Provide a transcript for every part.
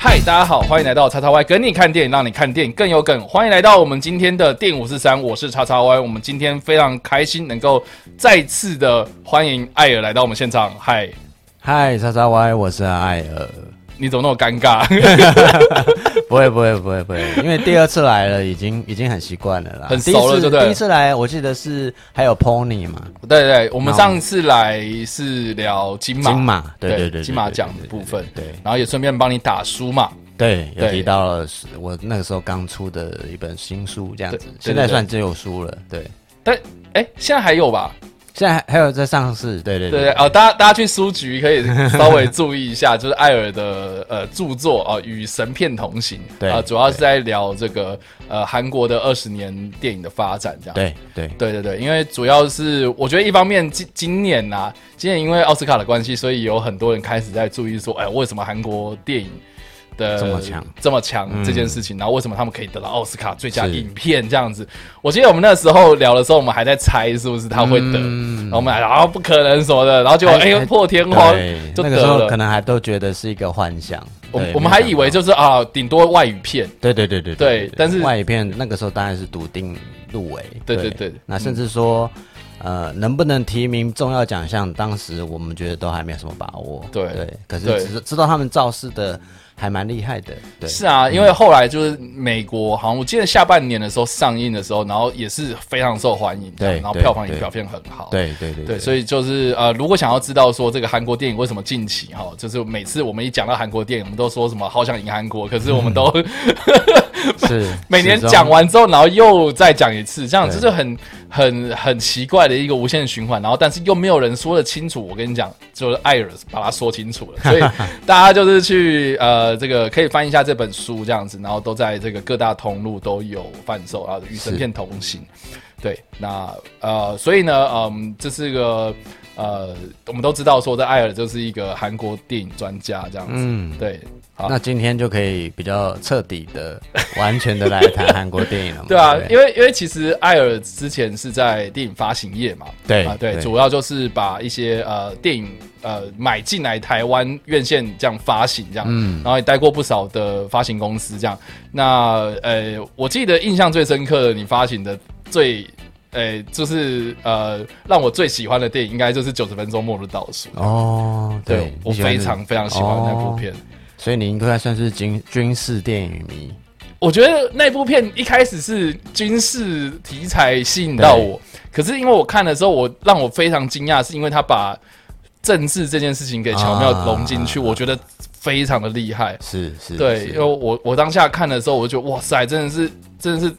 嗨，大家好，欢迎来到叉叉 Y，跟你看电影，让你看电影更有梗。欢迎来到我们今天的电影五四三，我是叉叉 Y。我们今天非常开心能够再次的欢迎艾尔来到我们现场。嗨，嗨，叉叉 Y，我是艾尔。你怎么那么尴尬？不会不会不会不会，因为第二次来了，已经已经很习惯了啦，很熟了，对不对？第一次来，我记得是还有 Pony 嘛，对对，我们上次来是聊金马，金马，对对对，金马奖的部分，对，然后也顺便帮你打书嘛，对，有提到了我那个时候刚出的一本新书，这样子，现在算真有书了，对，但哎，现在还有吧？现在还有在上市，对对对。对哦，大家大家去书局可以稍微注意一下，就是艾尔的呃著作啊，《与神片同行》对啊，主要是在聊这个呃韩国的二十年电影的发展，这样。对对。对对对，因为主要是我觉得一方面今今年呐，今年因为奥斯卡的关系，所以有很多人开始在注意说，哎，为什么韩国电影？的这么强，这么强这件事情，然后为什么他们可以得到奥斯卡最佳影片这样子？我记得我们那时候聊的时候，我们还在猜是不是他会得，然后我们还啊不可能什么的，然后就哎破天荒就得了，可能还都觉得是一个幻想。我我们还以为就是啊，顶多外语片，对对对对对，但是外语片那个时候当然是笃定入围，对对对，那甚至说呃能不能提名重要奖项，当时我们觉得都还没有什么把握，对对，可是知知道他们造势的。还蛮厉害的，对，是啊，因为后来就是美国，好像我记得下半年的时候上映的时候，然后也是非常受欢迎，对，然后票房也表现很好，对对对对，所以就是呃，如果想要知道说这个韩国电影为什么近期哈，就是每次我们一讲到韩国电影，我们都说什么好想赢韩国，可是我们都 是每年讲完之后，然后又再讲一次，这样子就很很很奇怪的一个无限循环，然后但是又没有人说得清楚，我跟你讲，就是艾尔把它说清楚了，所以 大家就是去呃。呃，这个可以翻一下这本书，这样子，然后都在这个各大通路都有贩售啊，《与神片同行》。对，那呃，所以呢，嗯，这是个呃，我们都知道说，在艾尔就是一个韩国电影专家这样子。嗯，对。好，那今天就可以比较彻底的、完全的来谈韩国电影了。对啊，因为因为其实艾尔之前是在电影发行业嘛，对啊，对，主要就是把一些呃电影。呃，买进来台湾院线这样发行这样，嗯，然后也待过不少的发行公司这样。那呃，我记得印象最深刻的，你发行的最，呃，就是呃，让我最喜欢的电影，应该就是《九十分钟末日倒数》哦。对，我非常非常喜欢那部片，所以你应该算是军军事电影迷。我觉得那部片一开始是军事题材吸引到我，可是因为我看的时候，我让我非常惊讶，是因为他把政治这件事情给巧妙融进去，我觉得非常的厉害。是是，对，因为我我当下看的时候，我就觉得哇塞，真的是真的是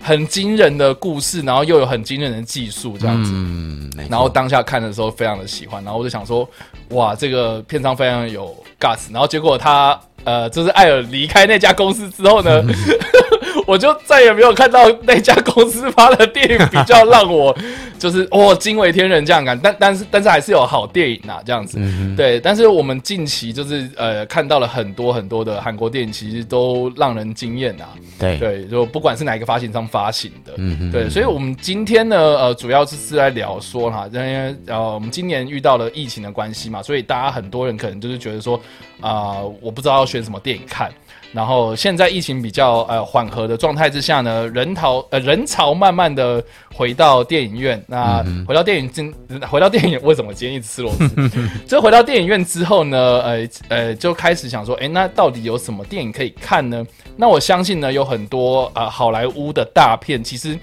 很惊人的故事，然后又有很惊人的技术这样子。嗯，然后当下看的时候非常的喜欢，然后我就想说，哇，这个片商非常有 gas。然后结果他呃，就是艾尔离开那家公司之后呢。我就再也没有看到那家公司发的电影比较让我就是哦惊为天人这样感，但但是但是还是有好电影啊这样子，对。但是我们近期就是呃看到了很多很多的韩国电影，其实都让人惊艳啊。对对，就不管是哪一个发行商发行的，嗯对。所以我们今天呢，呃，主要是是来聊说哈，因为呃我们今年遇到了疫情的关系嘛，所以大家很多人可能就是觉得说啊，我不知道要选什么电影看。然后现在疫情比较呃缓和的状态之下呢，人潮呃人潮慢慢的回到电影院。那回到电影今回到电影为什么今天一直吃螺丝？就回到电影院之后呢，呃呃就开始想说，哎，那到底有什么电影可以看呢？那我相信呢，有很多啊好莱坞的大片，其实。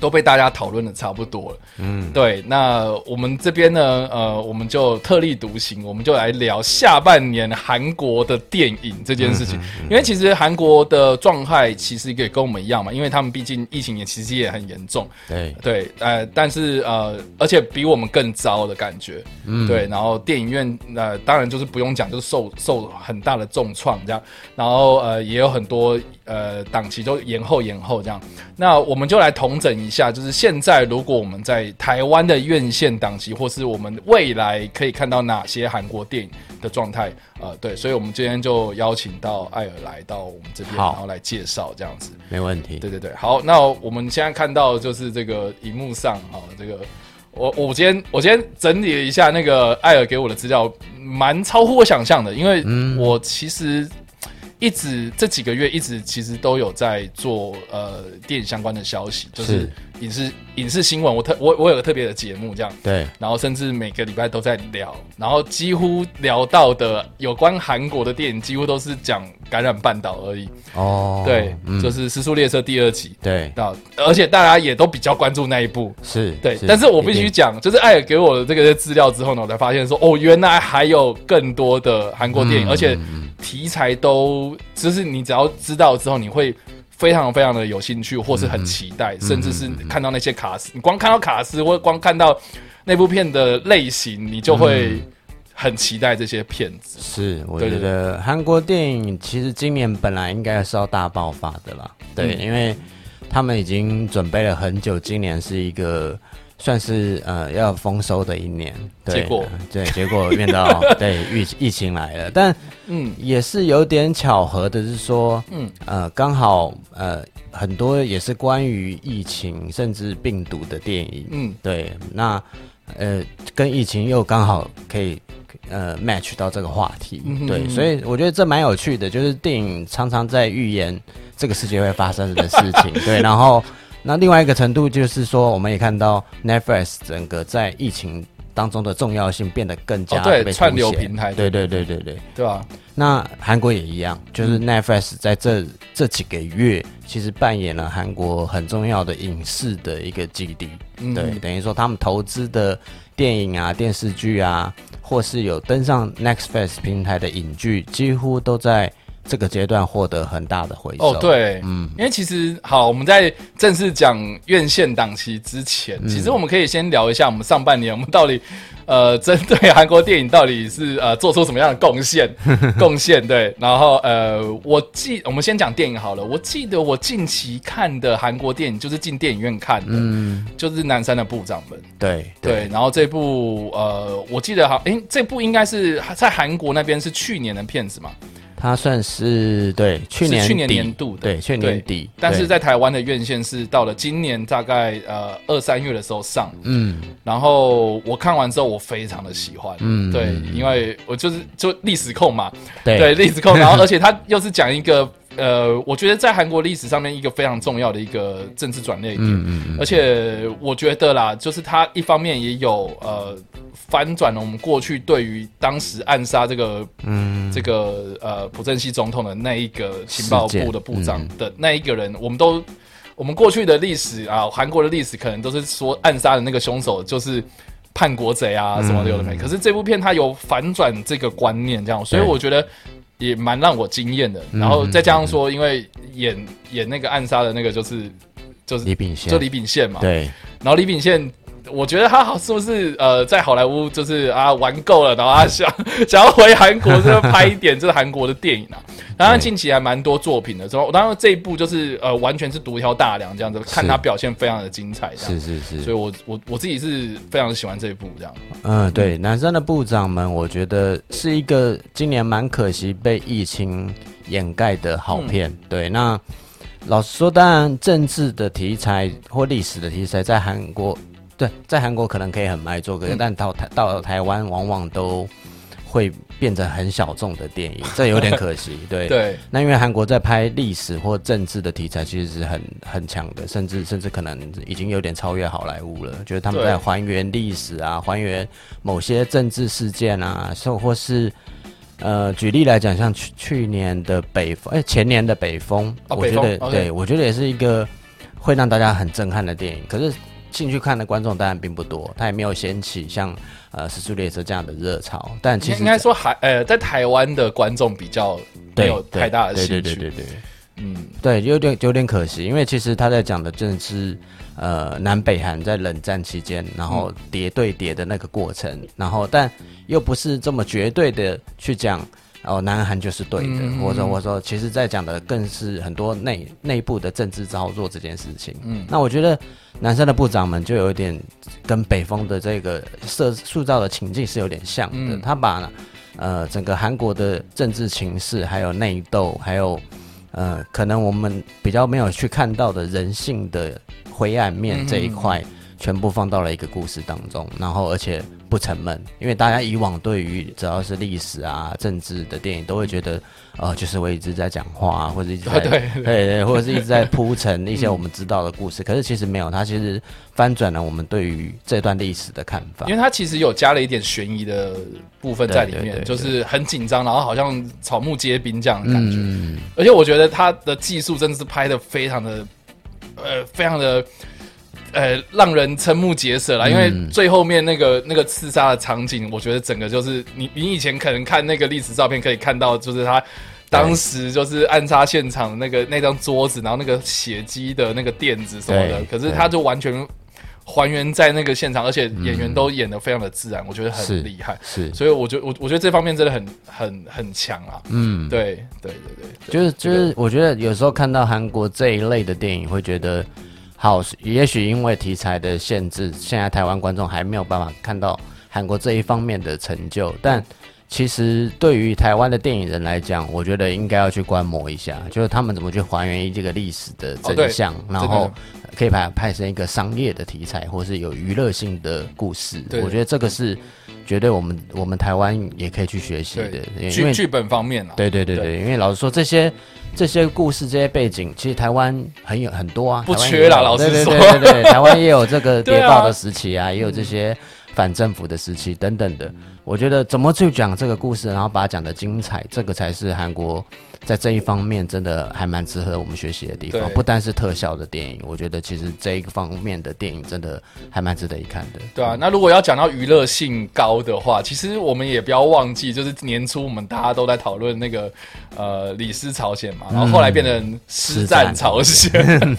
都被大家讨论的差不多了，嗯，对，那我们这边呢，呃，我们就特立独行，我们就来聊下半年韩国的电影这件事情。因为其实韩国的状态其实也跟我们一样嘛，因为他们毕竟疫情也其实也很严重，对对，呃，但是呃，而且比我们更糟的感觉，嗯，对。然后电影院呃，当然就是不用讲，就是受受很大的重创这样。然后呃，也有很多呃档期都延后延后这样。那我们就来统整。一下，就是现在，如果我们在台湾的院线档期，或是我们未来可以看到哪些韩国电影的状态，呃，对，所以我们今天就邀请到艾尔来到我们这边，然后来介绍这样子，没问题。对对对，好，那我们现在看到就是这个荧幕上啊，这个我我今天我今天整理了一下那个艾尔给我的资料，蛮超乎我想象的，因为我其实。一直这几个月一直其实都有在做呃电影相关的消息，就是影视影视新闻。我特我我有个特别的节目这样，对，然后甚至每个礼拜都在聊，然后几乎聊到的有关韩国的电影，几乎都是讲感染半岛而已。哦，对，就是《时速列车》第二集，对，那而且大家也都比较关注那一部，是对。但是我必须讲，就是艾尔给我的这个资料之后呢，我才发现说，哦，原来还有更多的韩国电影，而且。题材都，就是你只要知道之后，你会非常非常的有兴趣，或是很期待，甚至是看到那些卡斯，你光看到卡斯，或光看到那部片的类型，你就会很期待这些片子。是，我觉得韩国电影其实今年本来应该是要大爆发的啦，对，因为他们已经准备了很久，今年是一个。算是呃要丰收的一年，结果。对结果遇到 对疫疫情来了，但嗯。也是有点巧合的，是说嗯。呃刚好呃很多也是关于疫情甚至病毒的电影，嗯。对那呃跟疫情又刚好可以呃 match 到这个话题，对，所以我觉得这蛮有趣的，就是电影常常在预言这个世界会发生的事情，对，然后。那另外一个程度就是说，我们也看到 Netflix 整个在疫情当中的重要性变得更加对串流平台，对对对对对，对吧？那韩国也一样，就是 Netflix 在这这几个月，其实扮演了韩国很重要的影视的一个基地，对，等于说他们投资的电影啊、电视剧啊，或是有登上 Netflix 平台的影剧，几乎都在。这个阶段获得很大的回收。哦，对，嗯，因为其实好，我们在正式讲院线档期之前，其实我们可以先聊一下我们上半年我们到底呃针对韩国电影到底是呃 做出什么样的贡献 贡献对，然后呃我记我们先讲电影好了，我记得我近期看的韩国电影就是进电影院看的，嗯，就是南山的部长们，对对，然后这部呃我记得好，哎，这部应该是在韩国那边是去年的片子嘛。它算是对去年去年年度对去年底，但是在台湾的院线是到了今年大概呃二三月的时候上，嗯，然后我看完之后我非常的喜欢，嗯，对，因为我就是就历史控嘛，对。历史控，然后 而且它又是讲一个。呃，我觉得在韩国历史上面一个非常重要的一个政治转捩点，嗯嗯嗯，而且我觉得啦，就是它一方面也有呃翻转了我们过去对于当时暗杀这个嗯。这个呃朴正熙总统的那一个情报部的部长的那一个人，我们都我们过去的历史啊，韩国的历史可能都是说暗杀的那个凶手就是叛国贼啊什么的有的没，可是这部片它有反转这个观念，这样，所以我觉得。也蛮让我惊艳的，然后再加上说，因为演演那个暗杀的那个就是就是李秉宪，就李秉宪嘛，对，然后李秉宪。我觉得他好是不是呃，在好莱坞就是啊玩够了，然后他想想要回韩国，就拍一点这个韩国的电影啊。当然近期还蛮多作品的，之后当然这一部就是呃完全是独挑大梁这样子，看他表现非常的精彩。是是是，所以我我我自己是非常喜欢这一部这样。嗯，对，男生的部长们，我觉得是一个今年蛮可惜被疫情掩盖的好片。对，那老实说，当然政治的题材或历史的题材在韩国。对，在韩国可能可以很卖座，但到台到台湾，往往都会变成很小众的电影，这有点 可惜。对对，那因为韩国在拍历史或政治的题材，其实是很很强的，甚至甚至可能已经有点超越好莱坞了。觉得他们在还原历史啊，还原某些政治事件啊，或或是呃，举例来讲，像去去年的北风，哎，前年的北风，我觉得对我觉得也是一个会让大家很震撼的电影，可是。进去看的观众当然并不多，他也没有掀起像呃《时速列车》这样的热潮。但其实应该说，还呃，在台湾的观众比较没有太大的兴趣。对对对对对，嗯，对，有点有点可惜，因为其实他在讲的正是呃南北韩在冷战期间，然后叠对叠的那个过程，然后但又不是这么绝对的去讲。哦，南韩就是对的，或者我说，其实在讲的更是很多内内部的政治操作这件事情。嗯，那我觉得南山的部长们就有一点跟北风的这个设塑造的情境是有点像的。他把呃整个韩国的政治情势，还有内斗，还有呃可能我们比较没有去看到的人性的灰暗面这一块。全部放到了一个故事当中，然后而且不沉闷，因为大家以往对于只要是历史啊、政治的电影，都会觉得，呃，就是我一直在讲话啊，或者一直在 对对 对，或者是一直在铺陈一些我们知道的故事。可是其实没有，它其实翻转了我们对于这段历史的看法。因为它其实有加了一点悬疑的部分在里面，就是很紧张，然后好像草木皆兵这样的感觉。而且我觉得它的技术真的是拍的非常的，呃，非常的。呃，让人瞠目结舌了，因为最后面那个那个刺杀的场景，我觉得整个就是你你以前可能看那个历史照片可以看到，就是他当时就是暗杀现场那个那张桌子，然后那个血迹的那个垫子什么的，可是他就完全还原在那个现场，而且演员都演的非常的自然，我觉得很厉害，是，所以我觉得我我觉得这方面真的很很很强啊，嗯，对对对对，就是就是我觉得有时候看到韩国这一类的电影，会觉得。好，也许因为题材的限制，现在台湾观众还没有办法看到韩国这一方面的成就。但其实对于台湾的电影人来讲，我觉得应该要去观摩一下，就是他们怎么去还原这个历史的真相，然后可以把它拍成一个商业的题材，或是有娱乐性的故事。我觉得这个是绝对我们我们台湾也可以去学习的，因为剧本方面啊。对对对对，因为老实说这些。这些故事、这些背景，其实台湾很有很多啊，不缺啦。老实说，对对对，台湾也有这个 谍报的时期啊，也有这些反政府的时期等等的。我觉得怎么去讲这个故事，然后把它讲的精彩，这个才是韩国。在这一方面，真的还蛮值得我们学习的地方。不单是特效的电影，我觉得其实这一个方面的电影真的还蛮值得一看的。对啊，那如果要讲到娱乐性高的话，其实我们也不要忘记，就是年初我们大家都在讨论那个呃《李斯朝鲜》嘛，然后后来变成《师战朝鲜》。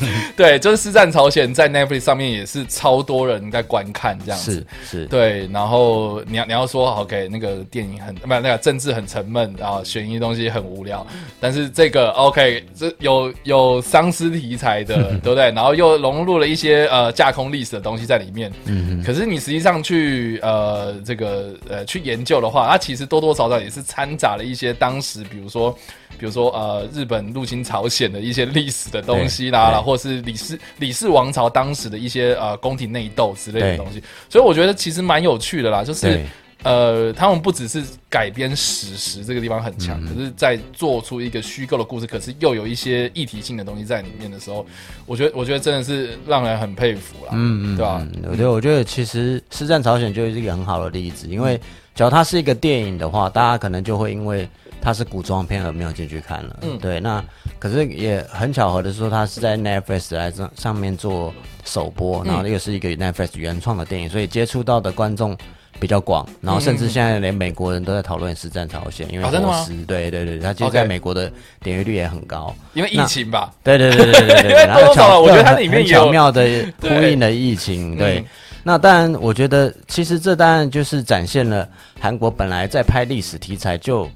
对，就是《师战朝鲜》在 Netflix 上面也是超多人在观看这样子。是是。对，然后你要你要说 OK，那个电影很不那个政治很沉闷，然后悬疑东西很无聊。但是这个 OK，这有有丧尸题材的，对不对？然后又融入了一些呃架空历史的东西在里面。嗯可是你实际上去呃这个呃去研究的话，它其实多多少少也是掺杂了一些当时，比如说比如说呃日本入侵朝鲜的一些历史的东西啦，或是李氏李氏王朝当时的一些呃宫廷内斗之类的东西。所以我觉得其实蛮有趣的啦，就是。呃，他们不只是改编史实这个地方很强，可是在做出一个虚构的故事，可是又有一些议题性的东西在里面的时候，我觉得，我觉得真的是让人很佩服啦，嗯嗯，对吧？我觉得，我觉得其实《师战朝鲜》就是一个很好的例子，因为只要它是一个电影的话，大家可能就会因为它是古装片而没有进去看了，嗯，对。那可是也很巧合的说，它是在 Netflix 来上上面做首播，然后又是一个 Netflix 原创的电影，所以接触到的观众。比较广，然后甚至现在连美国人都在讨论《实战朝鲜》，因为俄罗斯，对对对，它其实在美国的点阅率也很高，因为疫情吧？对对对对对对，然后巧，我觉得它里面巧妙的呼应了疫情。对，那当然，我觉得其实这当然就是展现了韩国本来在拍历史题材就。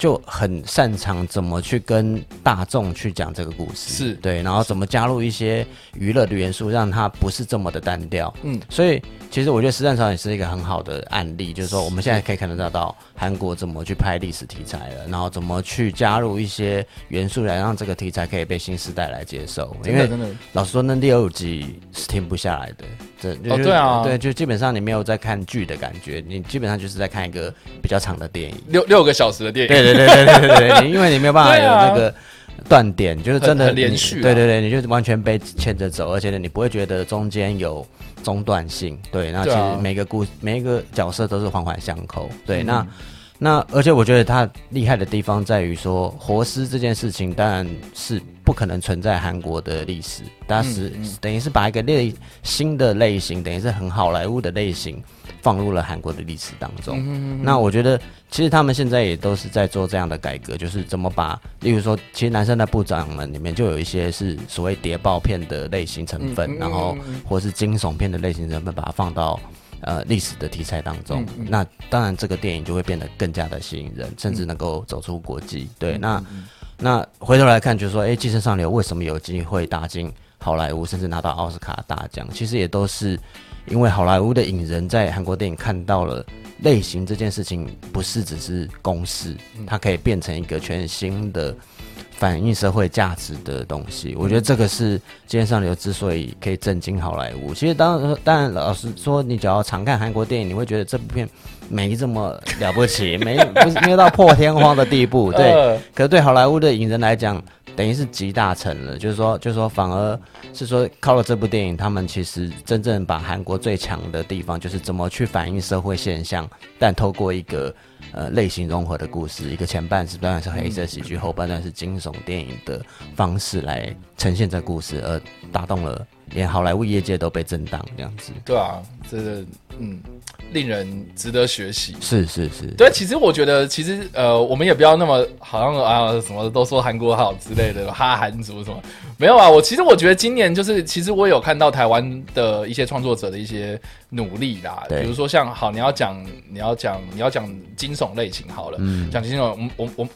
就很擅长怎么去跟大众去讲这个故事，是。对，然后怎么加入一些娱乐的元素，让它不是这么的单调。嗯，所以其实我觉得《实战场》也是一个很好的案例，就是说我们现在可以看得到韩国怎么去拍历史题材了，然后怎么去加入一些元素来让这个题材可以被新时代来接受。因为老实说，那第二集是停不下来的。这哦，对啊，对，就基本上你没有在看剧的感觉，你基本上就是在看一个比较长的电影，六六个小时的电影。对对对对对对对，因为你没有办法有那个断点，就是真的连续。对对对，你就完全被牵着走，而且呢，你不会觉得中间有中断性。对，那其实每个故每一个角色都是环环相扣。对，那那而且我觉得他厉害的地方在于说，活尸这件事情当然是。不可能存在韩国的历史，但是等于是把一个类新的类型，等于是很好莱坞的类型，放入了韩国的历史当中。那我觉得，其实他们现在也都是在做这样的改革，就是怎么把，例如说，其实男生的部长们里面就有一些是所谓谍报片的类型成分，然后或是惊悚片的类型成分，把它放到呃历史的题材当中。那当然，这个电影就会变得更加的吸引人，甚至能够走出国际。对，那。那回头来看，就是说，哎，《寄生上流》为什么有机会打进好莱坞，甚至拿到奥斯卡大奖？其实也都是因为好莱坞的影人在韩国电影看到了类型这件事情，不是只是公式，它可以变成一个全新的。反映社会价值的东西。我觉得这个是今天上流之所以可以震惊好莱坞。其实当当然，老实说，你只要常看韩国电影，你会觉得这部片没这么了不起，没不是没有到破天荒的地步。对，可是对好莱坞的影人来讲。等于是集大成了，就是说，就是说，反而是说，靠了这部电影，他们其实真正把韩国最强的地方，就是怎么去反映社会现象，但透过一个呃类型融合的故事，一个前半段是黑色喜剧，后半段是惊悚电影的方式来呈现这故事，而打动了连好莱坞业界都被震荡这样子。对啊，这个嗯。令人值得学习，是是是，对，其实我觉得，其实呃，我们也不要那么好像啊什么都说韩国好之类的，哈韩族什么没有啊。我其实我觉得今年就是，其实我有看到台湾的一些创作者的一些努力啦，比如说像好，你要讲你要讲你要讲惊悚类型好了，嗯，讲惊悚，我我我。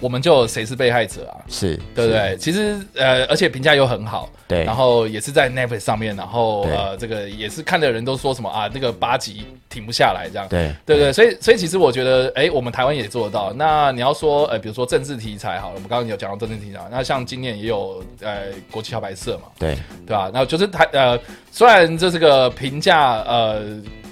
我们就谁是被害者啊？是对不对？其实呃，而且评价又很好，对。然后也是在 Netflix 上面，然后呃，这个也是看的人都说什么啊，那个八集停不下来这样。对对对，所以所以其实我觉得，哎，我们台湾也做得到。那你要说，呃，比如说政治题材好了，我们刚刚有讲到政治题材，那像今年也有呃国旗小白色嘛，对对吧？那就是台呃，虽然这是个评价呃。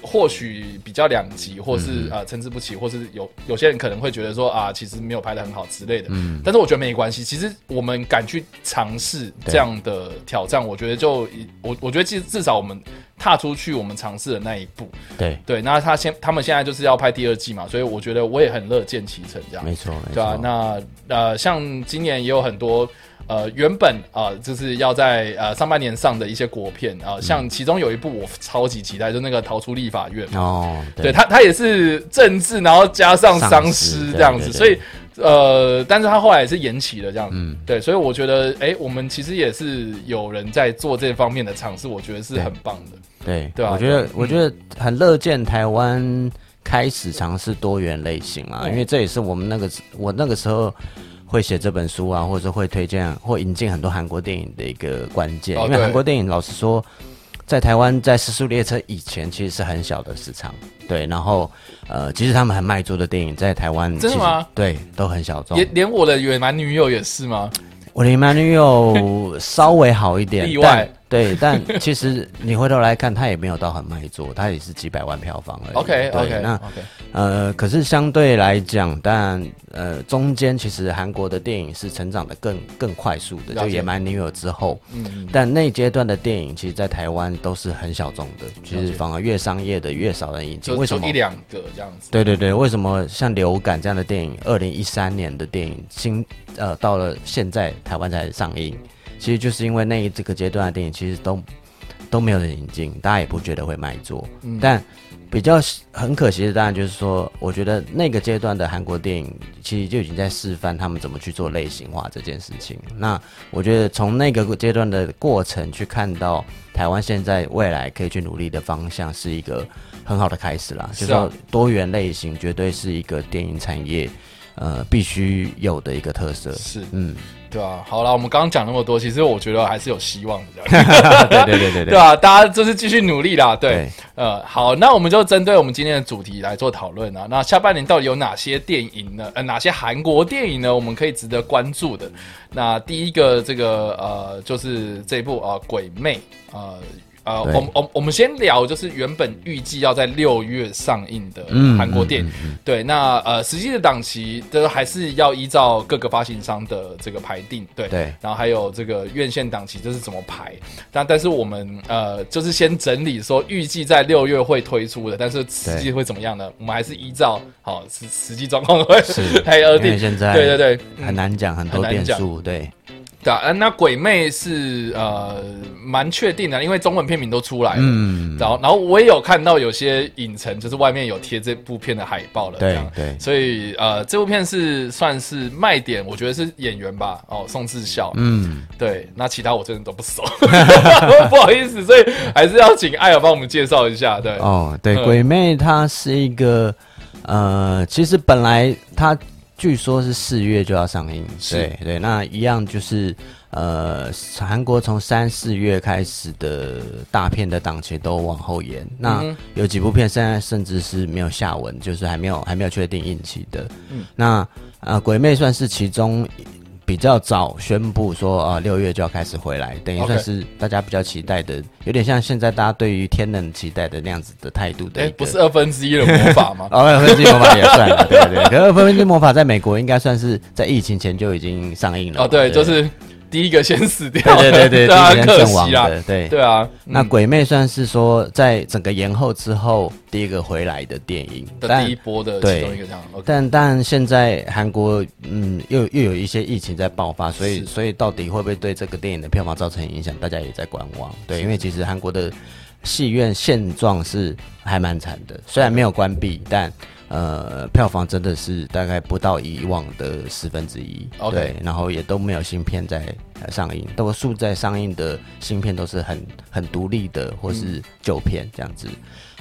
或许比较两极，或是啊参差不齐，或是有有些人可能会觉得说啊，其实没有拍的很好之类的。嗯，但是我觉得没关系。其实我们敢去尝试这样的挑战，我觉得就我我觉得，其实至少我们踏出去，我们尝试的那一步。对对，那他现他们现在就是要拍第二季嘛，所以我觉得我也很乐见其成这样。没错，对啊，那呃，像今年也有很多。呃，原本啊，就是要在呃上半年上的一些国片啊，像其中有一部我超级期待，就那个《逃出立法院》哦，对他他也是政治，然后加上丧尸这样子，所以呃，但是他后来也是延期了这样子，对，所以我觉得，哎，我们其实也是有人在做这方面的尝试，我觉得是很棒的，对对啊，我觉得我觉得很乐见台湾开始尝试多元类型啊，因为这也是我们那个我那个时候。会写这本书啊，或者会推荐或引进很多韩国电影的一个关键，因为韩国电影老实说，在台湾在《时速列车》以前其实是很小的市场，对，然后呃，即使他们很卖座的电影，在台湾真的吗？对，都很小众，连连我的野蛮女友也是吗？我的野蛮女友稍微好一点，例外。对，但其实你回头来看，它也没有到很卖座，它也是几百万票房而已。OK OK，那呃，可是相对来讲，但呃，中间其实韩国的电影是成长的更更快速的，就《野蛮女友》之后，嗯，但那阶段的电影，其实，在台湾都是很小众的，其实反而越商业的越少人引进。为什么一两个这样子？对对对，为什么像《流感》这样的电影，二零一三年的电影，新呃，到了现在台湾才上映？其实就是因为那一这个阶段的电影，其实都都没有人引进，大家也不觉得会卖座。但比较很可惜的，当然就是说，我觉得那个阶段的韩国电影，其实就已经在示范他们怎么去做类型化这件事情。那我觉得从那个阶段的过程去看到台湾现在未来可以去努力的方向，是一个很好的开始啦。就是说多元类型绝对是一个电影产业呃必须有的一个特色。是，嗯。对啊，好了，我们刚刚讲那么多，其实我觉得还是有希望的，对对对对对啊，大家就是继续努力啦，对，呃，好，那我们就针对我们今天的主题来做讨论啊。那下半年到底有哪些电影呢？呃，哪些韩国电影呢？我们可以值得关注的。那第一个，这个呃，就是这部啊，《鬼魅》啊。呃，我我我们先聊，就是原本预计要在六月上映的韩国电影，对，那呃，实际的档期都还是要依照各个发行商的这个排定，对，对，然后还有这个院线档期这是怎么排，但但是我们呃，就是先整理说预计在六月会推出的，但是实际会怎么样呢？我们还是依照好实实际状况会来而定，现在对对对，很难讲，很多变数，对。对啊，那鬼魅是呃蛮确定的，因为中文片名都出来了。嗯，然后然后我也有看到有些影城就是外面有贴这部片的海报了。对对，所以呃这部片是算是卖点，我觉得是演员吧。哦，宋智孝。嗯，对，那其他我真的都不熟 不好意思，所以还是要请艾尔帮我们介绍一下。对，哦，对，鬼魅它是一个呃，其实本来它。据说是四月就要上映，对对，那一样就是呃，韩国从三四月开始的大片的档期都往后延，那有几部片现在甚至是没有下文，就是还没有还没有确定映期的。那呃，鬼魅算是其中比较早宣布说啊，六月就要开始回来，等于算是大家比较期待的，有点像现在大家对于天冷期待的那样子的态度的。哎，不是二分之一的魔法吗？哦，二分之一魔法也算，对对。可二分之一魔法在美国应该算是在疫情前就已经上映了。哦，对，就是。第一个先死掉，对对对对，先阵亡的，对对啊。那鬼魅算是说在整个延后之后第一个回来的电影的第一波的其中一个这样。但但现在韩国嗯又又有一些疫情在爆发，所以所以到底会不会对这个电影的票房造成影响，大家也在观望。对，因为其实韩国的戏院现状是还蛮惨的，虽然没有关闭，但。呃，票房真的是大概不到以往的十分之一，对，然后也都没有新片在上映，多数在上映的新片都是很很独立的或是旧片这样子。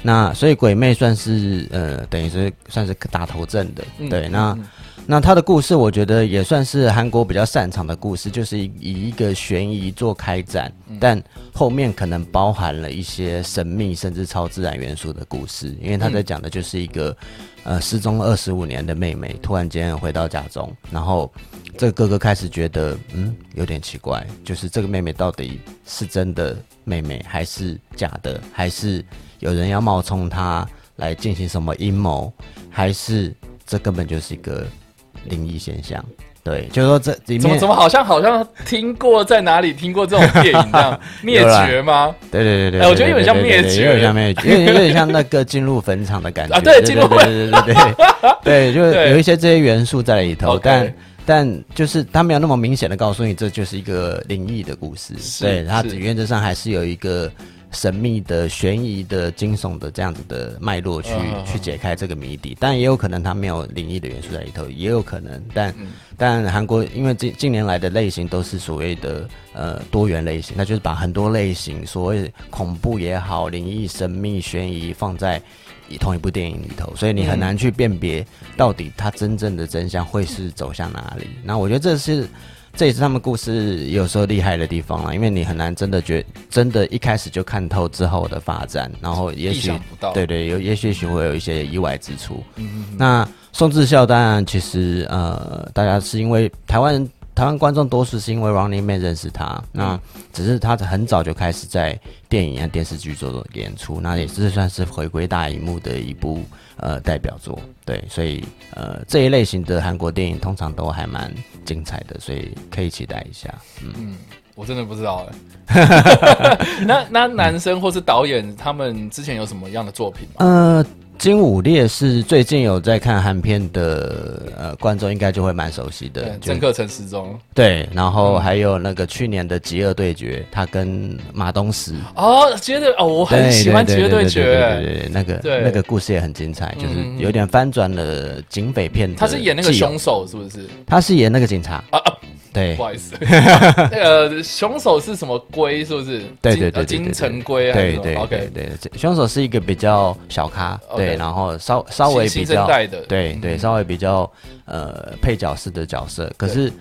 那所以鬼魅算是呃，等于是算是打头阵的，对，那。那他的故事，我觉得也算是韩国比较擅长的故事，就是以一个悬疑做开展，但后面可能包含了一些神秘甚至超自然元素的故事。因为他在讲的就是一个呃失踪二十五年的妹妹，突然间回到家中，然后这个哥哥开始觉得嗯有点奇怪，就是这个妹妹到底是真的妹妹还是假的，还是有人要冒充她来进行什么阴谋，还是这根本就是一个。灵异现象，对，就是说这里面怎么怎么好像好像听过在哪里听过这种电影这样 灭绝吗？对对对对，我觉得有点像灭绝，有点像灭绝，有点有点像那个进入坟场的感觉 啊！对，进入对对对对 对，就有一些这些元素在里头，但但就是他没有那么明显的告诉你这就是一个灵异的故事，对，它原则上还是有一个。神秘的、悬疑的、惊悚的这样子的脉络去去解开这个谜底，但也有可能它没有灵异的元素在里头，也有可能。但但韩国因为近近年来的类型都是所谓的呃多元类型，那就是把很多类型，所谓恐怖也好、灵异、神秘、悬疑放在同一部电影里头，所以你很难去辨别到底它真正的真相会是走向哪里。那我觉得这是。这也是他们故事有时候厉害的地方了，因为你很难真的觉真的一开始就看透之后的发展，然后也许对对有也许许会有一些意外之处。嗯嗯。那宋智孝当然其实呃，大家是因为台湾台湾观众多数是因为 Running Man 认识他，那只是他很早就开始在电影和电视剧做演出，那也是算是回归大荧幕的一部。呃，代表作对，所以呃这一类型的韩国电影通常都还蛮精彩的，所以可以期待一下。嗯，我真的不知道哎。那那男生或是导演他们之前有什么样的作品吗？呃。金武烈是最近有在看韩片的呃观众应该就会蛮熟悉的，政客陈时中对，然后还有那个去年的《极恶对决》，他跟马东石哦，极恶哦，我很喜欢《极恶对决》，对对对，那个那个故事也很精彩，就是有点翻转了警匪片。他是演那个凶手是不是？他是演那个警察啊啊。对，不好意思，那个凶手是什么龟？是不是？对对对，金城龟啊。对对，OK，对，凶手是一个比较小咖，对，然后稍稍微比较，对对，稍微比较呃配角式的角色。可是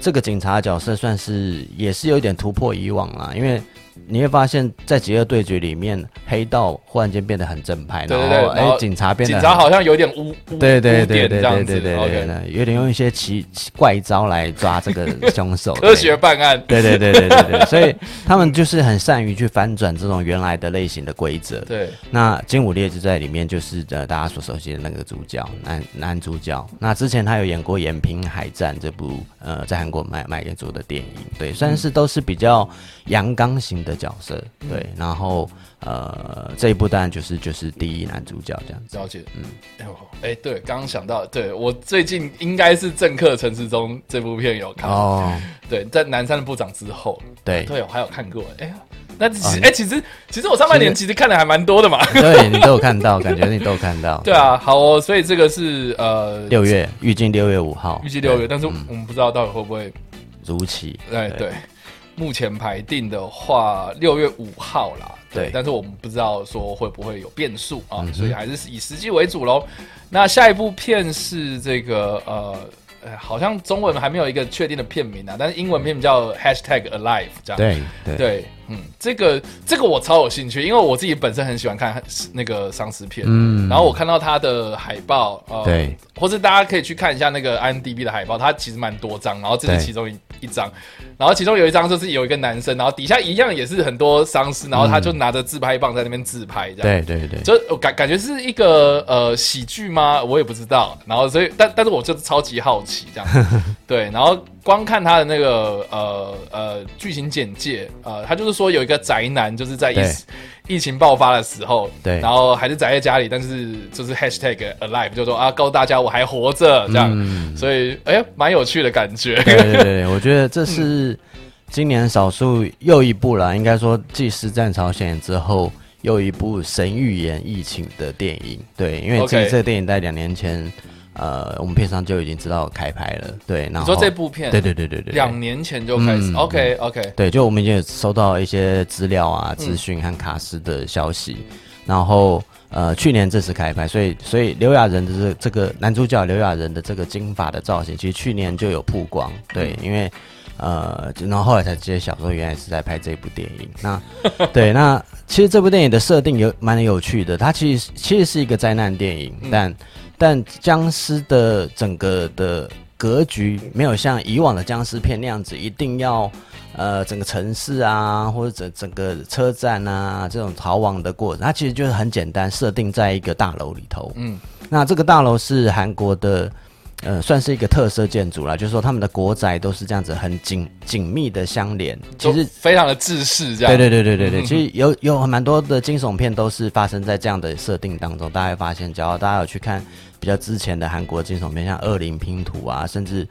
这个警察角色算是也是有点突破以往啦，因为。你会发现在《邪恶对决》里面，黑道忽然间变得很正派，然后哎，警察变得警察好像有点污污对对对样子，对对对，有点用一些奇奇怪招来抓这个凶手，科学办案，对对对对对对，所以他们就是很善于去翻转这种原来的类型的规则。对，那金武烈就在里面，就是呃大家所熟悉的那个主角男男主角。那之前他有演过《延平海战》这部。呃在韩国卖卖给做的电影，对，算是都是比较阳刚型的。角色对，然后呃，这一部当然就是就是第一男主角这样子。了解，嗯，哎，对，刚刚想到，对我最近应该是《政客陈时中》这部片有看。哦，对，在南山的部长之后，对，对我还有看过，哎呀，那其哎，其实其实我上半年其实看的还蛮多的嘛，对 你都有看到，感觉你都有看到，对啊，好哦，所以这个是呃六月预计六月五号，预计六月，但是我们不知道到底会不会如期，哎，对。目前排定的话，六月五号啦，对，但是我们不知道说会不会有变数啊，所以还是以实际为主喽。那下一部片是这个呃，好像中文还没有一个确定的片名啊，但是英文片名叫 #hashtag alive 这样，对对。嗯，这个这个我超有兴趣，因为我自己本身很喜欢看那个丧尸片，嗯，然后我看到它的海报，呃，对，或是大家可以去看一下那个 IMDB 的海报，它其实蛮多张，然后这是其中一一张，然后其中有一张就是有一个男生，然后底下一样也是很多丧尸，然后他就拿着自拍棒在那边自拍，这样，对对对，就感感觉是一个呃喜剧吗？我也不知道，然后所以但但是我就是超级好奇这样，对，然后。光看他的那个呃呃剧情简介，呃，他就是说有一个宅男，就是在疫疫情爆发的时候，对，然后还是宅在家里，但是就是 hashtag alive，就说啊，告诉大家我还活着这样，所以哎，蛮有趣的感觉。对对对，我觉得这是今年少数又一部了，应该说继《师战朝鲜》之后又一部神预言疫情的电影。对，因为这这个电影在两年前。呃，我们片商就已经知道开拍了，对。然后你说这部片，对对对对对，两年前就开始，OK OK。对，就我们已经收到一些资料啊、资讯和卡斯的消息，然后呃，去年正式开拍，所以所以刘亚仁的这这个男主角刘亚仁的这个金发的造型，其实去年就有曝光，对，因为呃，然后后来才揭晓说原来是在拍这部电影。那 对，那其实这部电影的设定有蛮有趣的，它其实其实是一个灾难电影，但。但僵尸的整个的格局没有像以往的僵尸片那样子，一定要呃整个城市啊或者整整个车站啊这种逃亡的过程，它其实就是很简单，设定在一个大楼里头。嗯，那这个大楼是韩国的。呃，算是一个特色建筑啦，就是说他们的国宅都是这样子很紧紧密的相连，其实非常的制式这样。对对对对对对，其实有有蛮多的惊悚片都是发生在这样的设定当中。大家会发现，只要大家有去看比较之前的韩国惊悚片，像《恶灵拼图》啊，甚至。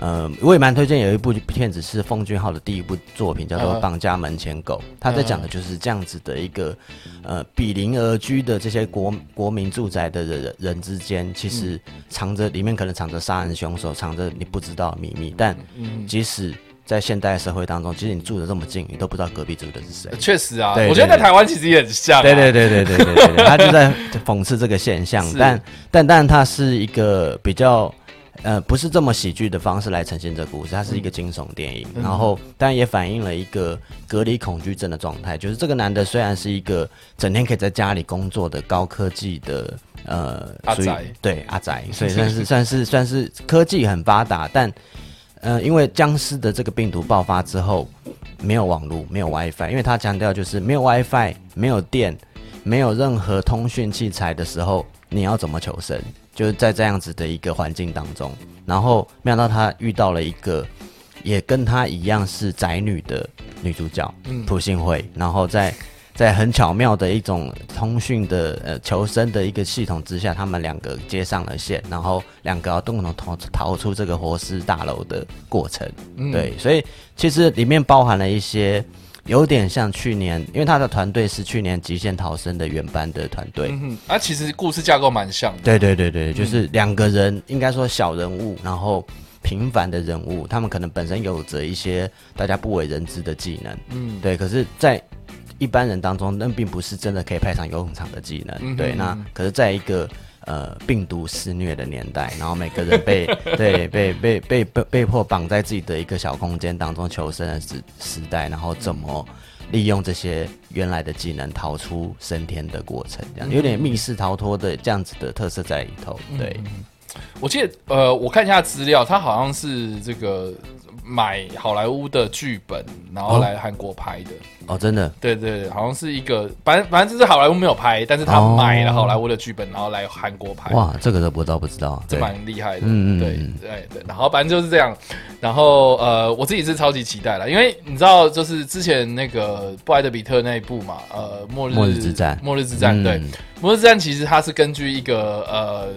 呃，我也蛮推荐有一部片子是奉俊昊的第一部作品，叫做《绑架门前狗》。他在讲的就是这样子的一个呃，比邻而居的这些国国民住宅的人人之间，其实藏着里面可能藏着杀人凶手，藏着你不知道的秘密。但即使在现代社会当中，其实你住的这么近，你都不知道隔壁住的是谁。确实啊，我觉得在台湾其实也很像。对对对对对对对，他就在讽刺这个现象。但但但他是一个比较。呃，不是这么喜剧的方式来呈现这个故事，它是一个惊悚电影，然后但也反映了一个隔离恐惧症的状态。就是这个男的虽然是一个整天可以在家里工作的高科技的呃阿宅，对阿宅，所以算是算是算是科技很发达，但呃，因为僵尸的这个病毒爆发之后，没有网络，没有 WiFi，因为他强调就是没有 WiFi，没有电，没有任何通讯器材的时候，你要怎么求生？就是在这样子的一个环境当中，然后没想到他遇到了一个也跟他一样是宅女的女主角，嗯，朴信惠，然后在在很巧妙的一种通讯的呃求生的一个系统之下，他们两个接上了线，然后两个要共同逃逃出这个活尸大楼的过程，对，所以其实里面包含了一些。有点像去年，因为他的团队是去年《极限逃生》的原班的团队。嗯，啊，其实故事架构蛮像的。对对对对，就是两个人，应该说小人物，然后平凡的人物，他们可能本身有着一些大家不为人知的技能。嗯，对。可是，在一般人当中，那并不是真的可以派上用场的技能。对，那可是在一个。呃，病毒肆虐的年代，然后每个人被 对被被被被被迫绑在自己的一个小空间当中求生的时时代，然后怎么利用这些原来的技能逃出升天的过程，这样有点密室逃脱的这样子的特色在里头。对，我记得呃，我看一下资料，它好像是这个。买好莱坞的剧本，然后来韩国拍的。哦，真的，对对，好像是一个，反正反正就是好莱坞没有拍，但是他买了好莱坞的剧本，然后来韩国拍。哇，这个都不知道不知道，这蛮厉害的，嗯嗯，对对对，然后反正就是这样，然后呃，我自己是超级期待了，因为你知道，就是之前那个布莱德比特那一部嘛，呃，末日末日之战，末日之战，对，末日之战其实它是根据一个呃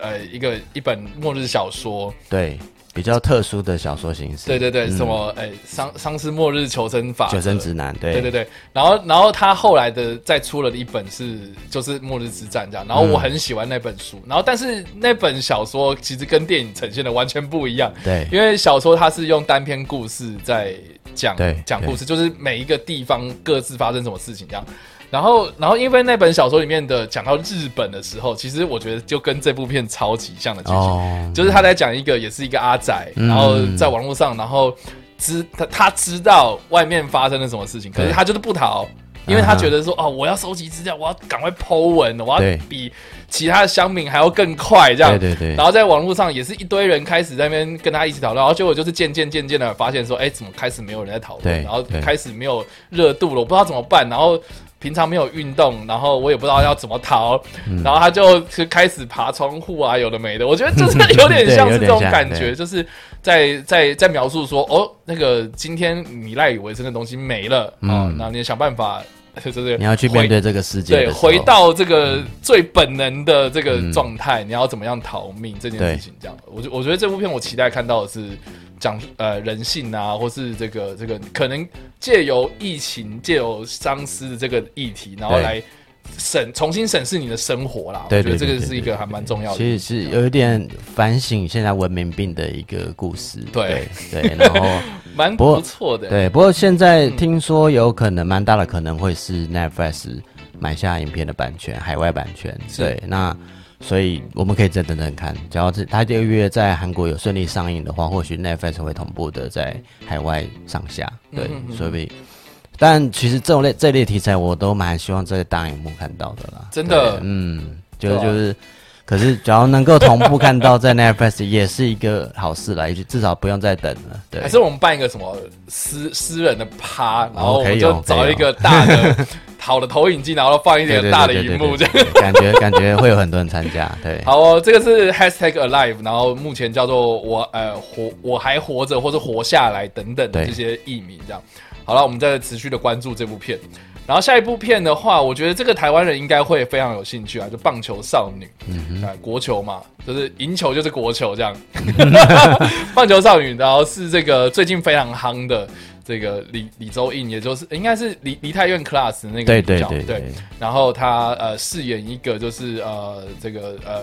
呃一个一本末日小说，对。比较特殊的小说形式，对对对，什么哎，丧丧尸末日求生法，求生指南，对。对对对。然后然后他后来的再出了一本是就是末日之战这样，然后我很喜欢那本书，然后但是那本小说其实跟电影呈现的完全不一样，对，因为小说它是用单篇故事在讲讲故事，就是每一个地方各自发生什么事情这样。然后，然后，因为那本小说里面的讲到日本的时候，其实我觉得就跟这部片超级像的剧情，就是他在讲一个也是一个阿仔，然后在网络上，然后知他他知道外面发生了什么事情，可是他就是不逃，因为他觉得说哦，我要收集资料，我要赶快剖文，我要比其他的乡民还要更快，这样。对对对。然后在网络上也是一堆人开始在那边跟他一起讨论，然后结果就是渐渐渐渐的发现说，哎，怎么开始没有人在讨论，然后开始没有热度了，我不知道怎么办，然后。平常没有运动，然后我也不知道要怎么逃，然后他就是开始爬窗户啊，有的没的。我觉得就是 有点像是这种感觉，就是在在在描述说，哦，那个今天你赖以为生的东西没了啊，那你想办法。就是你要去面对这个世界，对，回到这个最本能的这个状态，你要怎么样逃命这件事情？这样，我觉我觉得这部片我期待看到的是讲呃人性啊，或是这个这个可能借由疫情、借由丧尸的这个议题，然后来。审重新审视你的生活啦，我觉得这个是一个还蛮重要的。其实是有一点反省现在文明病的一个故事。对对，然后 蛮不错的。对，不过现在听说有可能蛮大的可能会是 Netflix 买下影片的版权，海外版权。对，那所以我们可以再等等看，只要是他这个月在韩国有顺利上映的话，或许 Netflix 会同步的在海外上下。对，所以。但其实这种类这类题材，我都蛮希望在大荧幕看到的啦。真的，嗯，就是就是，可是只要能够同步看到在 Netflix，也是一个好事啦，至少不用再等了。对，还是我们办一个什么私私人的趴，然后我们就找一个大的 好的投影机，然后放一点大的荧幕，这样 感觉感觉会有很多人参加。对，好哦，这个是 Hashtag Alive，然后目前叫做我呃活我还活着或者活下来等等的这些艺名这样。好了，我们再持续的关注这部片，然后下一部片的话，我觉得这个台湾人应该会非常有兴趣啊，就棒球少女，啊，国球嘛，就是赢球就是国球这样，棒球少女，然后是这个最近非常夯的这个李李周印，也就是应该是李李泰院 class 那个主角，对，然后他呃饰演一个就是呃这个呃。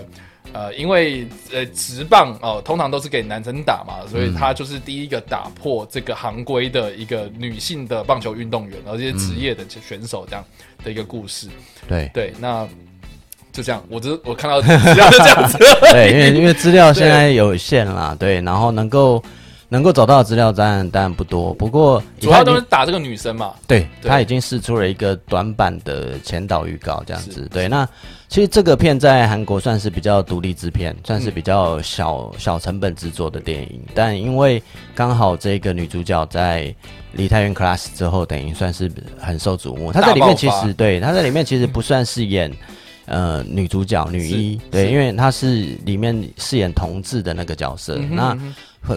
呃，因为呃，直棒哦，通常都是给男生打嘛，所以他就是第一个打破这个行规的一个女性的棒球运动员，而且职业的选手这样的一个故事。对对，那就这样，我只我看到 资料是这样子。对，因为因为资料现在有限啦，对，然后能够。能够找到的资料当然当然不多，不过主要都是打这个女生嘛。对，他已经试出了一个短版的前导预告，这样子。对，那其实这个片在韩国算是比较独立制片，算是比较小小成本制作的电影。但因为刚好这个女主角在《梨泰院 Class》之后，等于算是很受瞩目。她在里面其实对她在里面其实不算是演呃女主角女一，对，因为她是里面饰演同志的那个角色。那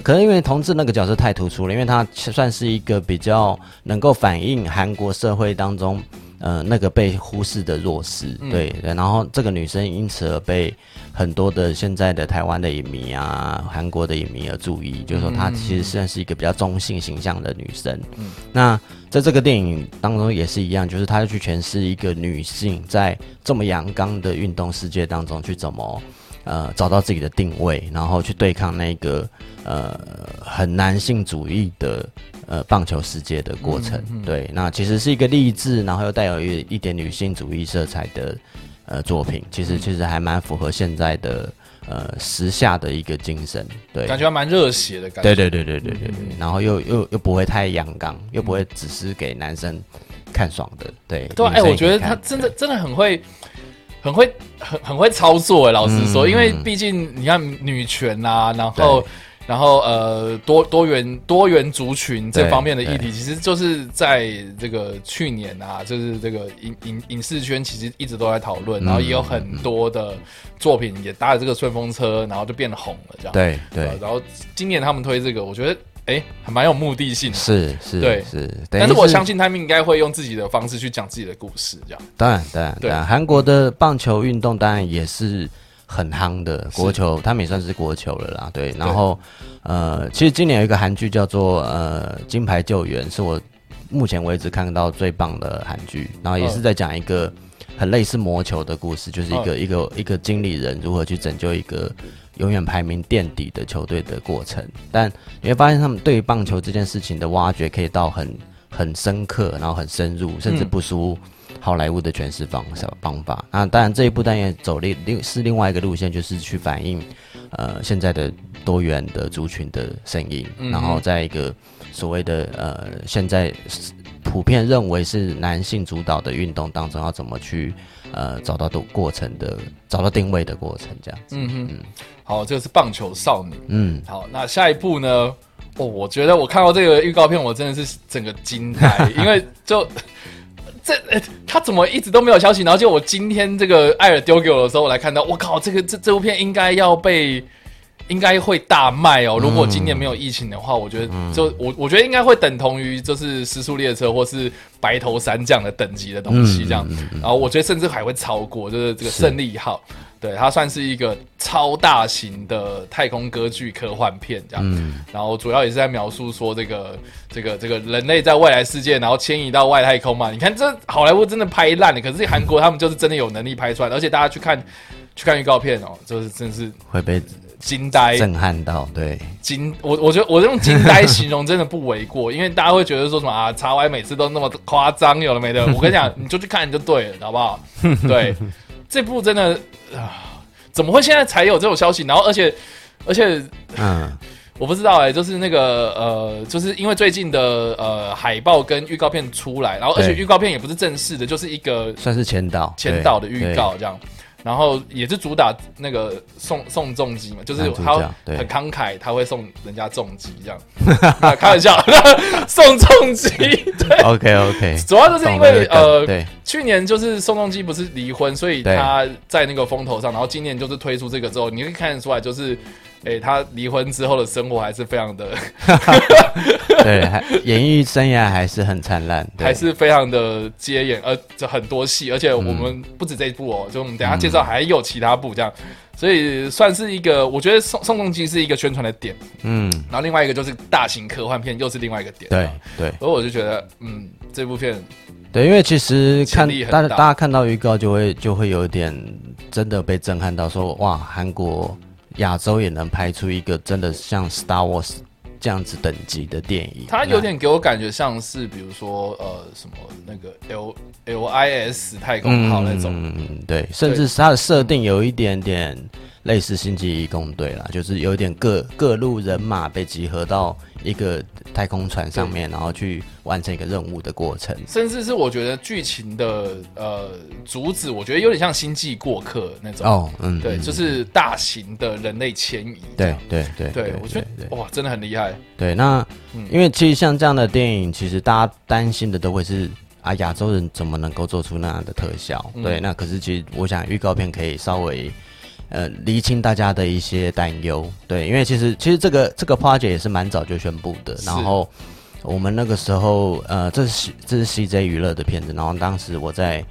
可能因为同志那个角色太突出了，因为他算是一个比较能够反映韩国社会当中，呃，那个被忽视的弱势，对。然后这个女生因此而被很多的现在的台湾的影迷啊、韩国的影迷而注意，就是说她其实算是一个比较中性形象的女生。嗯那在这个电影当中也是一样，就是他要去诠释一个女性在这么阳刚的运动世界当中去怎么。呃，找到自己的定位，然后去对抗那个呃很男性主义的呃棒球世界的过程。对，那其实是一个励志，然后又带有一一点女性主义色彩的呃作品。其实其实还蛮符合现在的呃时下的一个精神。对，感觉蛮热血的感觉。对对对对对对对。然后又又又不会太阳刚，又不会只是给男生看爽的。对对，哎，我觉得他真的真的很会。很会很很会操作哎，老实说，因为毕竟你看女权啊，然后然后呃多多元多元族群这方面的议题，其实就是在这个去年啊，就是这个影影影视圈其实一直都在讨论，然后也有很多的作品也搭了这个顺风车，然后就变红了这样。对对，然后今年他们推这个，我觉得。哎，还蛮有目的性，是是，对是。但是我相信他们应该会用自己的方式去讲自己的故事，这样。当然，当然，对。韩国的棒球运动当然也是很夯的，国球他们也算是国球了啦。对，然后呃，其实今年有一个韩剧叫做呃《金牌救援》，是我目前为止看到最棒的韩剧，然后也是在讲一个很类似魔球的故事，就是一个一个一个经理人如何去拯救一个。永远排名垫底的球队的过程，但你会发现他们对于棒球这件事情的挖掘可以到很很深刻，然后很深入，甚至不输好莱坞的诠释方方法。那当然这一部当然走另另是另外一个路线，就是去反映呃现在的多元的族群的声音，然后在一个所谓的呃现在普遍认为是男性主导的运动当中，要怎么去呃找到的过程的找到定位的过程，这样子。嗯哼，好，这个是棒球少女。嗯，好，那下一步呢？哦，我觉得我看到这个预告片，我真的是整个惊呆，因为就这他怎么一直都没有消息，然后就我今天这个艾尔丢给我的时候，我来看到，我靠，这个这这部片应该要被应该会大卖哦。如果今年没有疫情的话，我觉得就我我觉得应该会等同于就是时速列车或是白头山这样的等级的东西这样，然后我觉得甚至还会超过，就是这个胜利号。对，它算是一个超大型的太空歌剧科幻片，这样。嗯。然后主要也是在描述说这个这个这个人类在未来世界，然后迁移到外太空嘛。你看这好莱坞真的拍烂了，可是韩国他们就是真的有能力拍出来，而且大家去看去看预告片哦，就是真是会被惊呆、震撼到。对，惊我我觉得我用惊呆形容真的不为过，因为大家会觉得说什么啊，查歪每次都那么夸张，有了没的？我跟你讲，你就去看就对了，好不好？对。这部真的啊，怎么会现在才有这种消息？然后，而且，而且，嗯，我不知道哎，就是那个呃，就是因为最近的呃海报跟预告片出来，然后而且预告片也不是正式的，就是一个算是前导前导的预告这样。然后也是主打那个送送重机嘛，就是他很慷慨，他会送人家重机这样，开玩笑，送重机。对，OK OK，主要就是因为呃，去年就是宋仲基不是离婚，所以他在那个风头上，然后今年就是推出这个之后，你可以看得出来就是。哎，他离婚之后的生活还是非常的，对，演艺生涯还是很灿烂，还是非常的接演，而这很多戏，而且我们不止这一部哦，就我们等下介绍还有其他部这样，所以算是一个，我觉得宋宋仲基是一个宣传的点，嗯，然后另外一个就是大型科幻片又是另外一个点，对对，所以我就觉得，嗯，这部片，对，因为其实看大家大家看到预告就会就会有点真的被震撼到，说哇，韩国。亚洲也能拍出一个真的像《Star Wars》这样子等级的电影，它有点给我感觉像是，比如说呃，什么那个 L L I S 太空号那种，嗯，对，甚至是它的设定有一点点。类似星际义工队啦，就是有点各各路人马被集合到一个太空船上面，然后去完成一个任务的过程。甚至是我觉得剧情的呃主旨，我觉得有点像星际过客那种。哦，嗯，对，就是大型的人类迁移。对对对对，我觉得哇，真的很厉害。对，那因为其实像这样的电影，其实大家担心的都会是啊，亚洲人怎么能够做出那样的特效？对，那可是其实我想预告片可以稍微。呃，厘清大家的一些担忧，对，因为其实其实这个这个 project 也是蛮早就宣布的，然后我们那个时候，呃，这是这是 CJ 娱乐的片子，然后当时我在。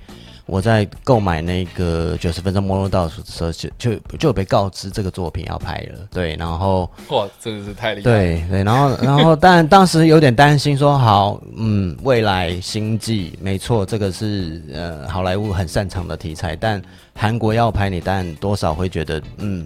我在购买那个九十分钟末路倒数的时候，就就就有被告知这个作品要拍了，对，然后哇，真的是太厉害，对对，然后然后但 当时有点担心，说好，嗯，未来星际没错，这个是呃好莱坞很擅长的题材，但韩国要拍你，但多少会觉得，嗯，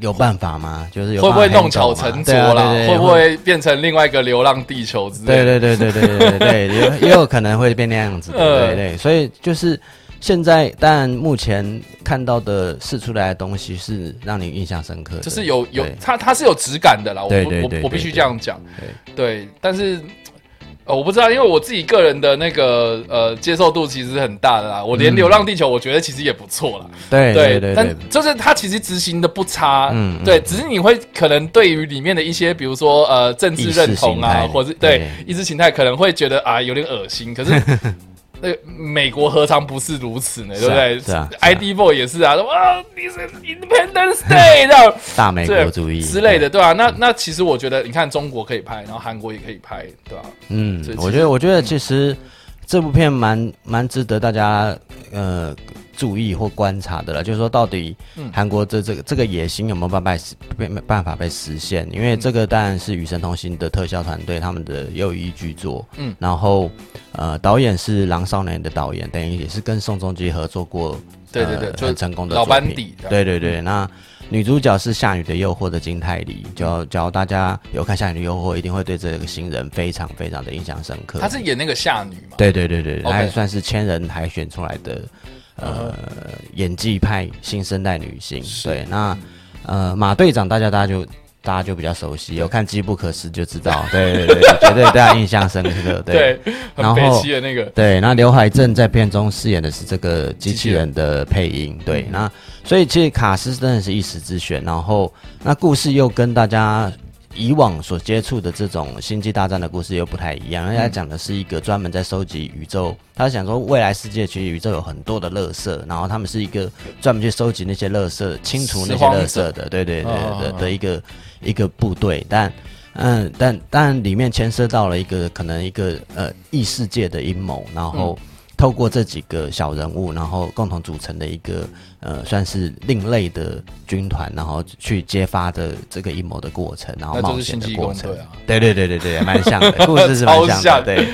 有办法吗？就是会不会弄巧成拙啦？会不会变成另外一个流浪地球之类？对对对对对对对，也也有可能会变那样子，对对，所以就是。现在，但目前看到的试出来的东西是让你印象深刻，就是有有它它是有质感的啦，我我我必须这样讲，对，但是呃我不知道，因为我自己个人的那个呃接受度其实很大的啦，我连《流浪地球》我觉得其实也不错啦。对对对，但就是它其实执行的不差，嗯，对，只是你会可能对于里面的一些，比如说呃政治认同啊，或者对。意识形态可能会觉得啊有点恶心，可是。那美国何尝不是如此呢？对不对？是啊，ID Boy 也是啊，说啊，你是 Independence Day 的 大美国主义之类的，对吧？那那其实我觉得，你看中国可以拍，然后韩国也可以拍，对吧？嗯，我觉得，我觉得其实这部片蛮蛮值得大家呃。注意或观察的了，就是说到底韩国这这个这个野心有没有办法被办法被实现？因为这个当然是《与神同行》的特效团队他们的又一巨作，嗯，然后呃导演是《狼少年》的导演，等于也是跟宋仲基合作过，对对对，很成功的老班底，对对对。那女主角是《夏女的诱惑》的金泰梨，就假如大家有看《夏女的诱惑》，一定会对这个新人非常非常的印象深刻。她是演那个夏女嘛？对对对对，还算是千人海选出来的呃演技派新生代女星。对，那呃马队长，大家大家就。大家就比较熟悉，有看《机不可失》就知道，对对对，绝对大家印象深刻。对，然后的那个，对，那刘海正在片中饰演的是这个机器人的配音，对，那所以其实卡斯真的是一时之选，然后那故事又跟大家。以往所接触的这种星际大战的故事又不太一样，人家讲的是一个专门在收集宇宙，他想说未来世界其实宇宙有很多的垃圾，然后他们是一个专门去收集那些垃圾、清除那些垃圾的，对对对的的一个一个部队，但嗯，但但里面牵涉到了一个可能一个呃异世界的阴谋，然后。透过这几个小人物，然后共同组成的一个呃，算是另类的军团，然后去揭发的这个阴谋的过程，然后冒险的过程。对对对对对，蛮像的，故事是蛮像的。对，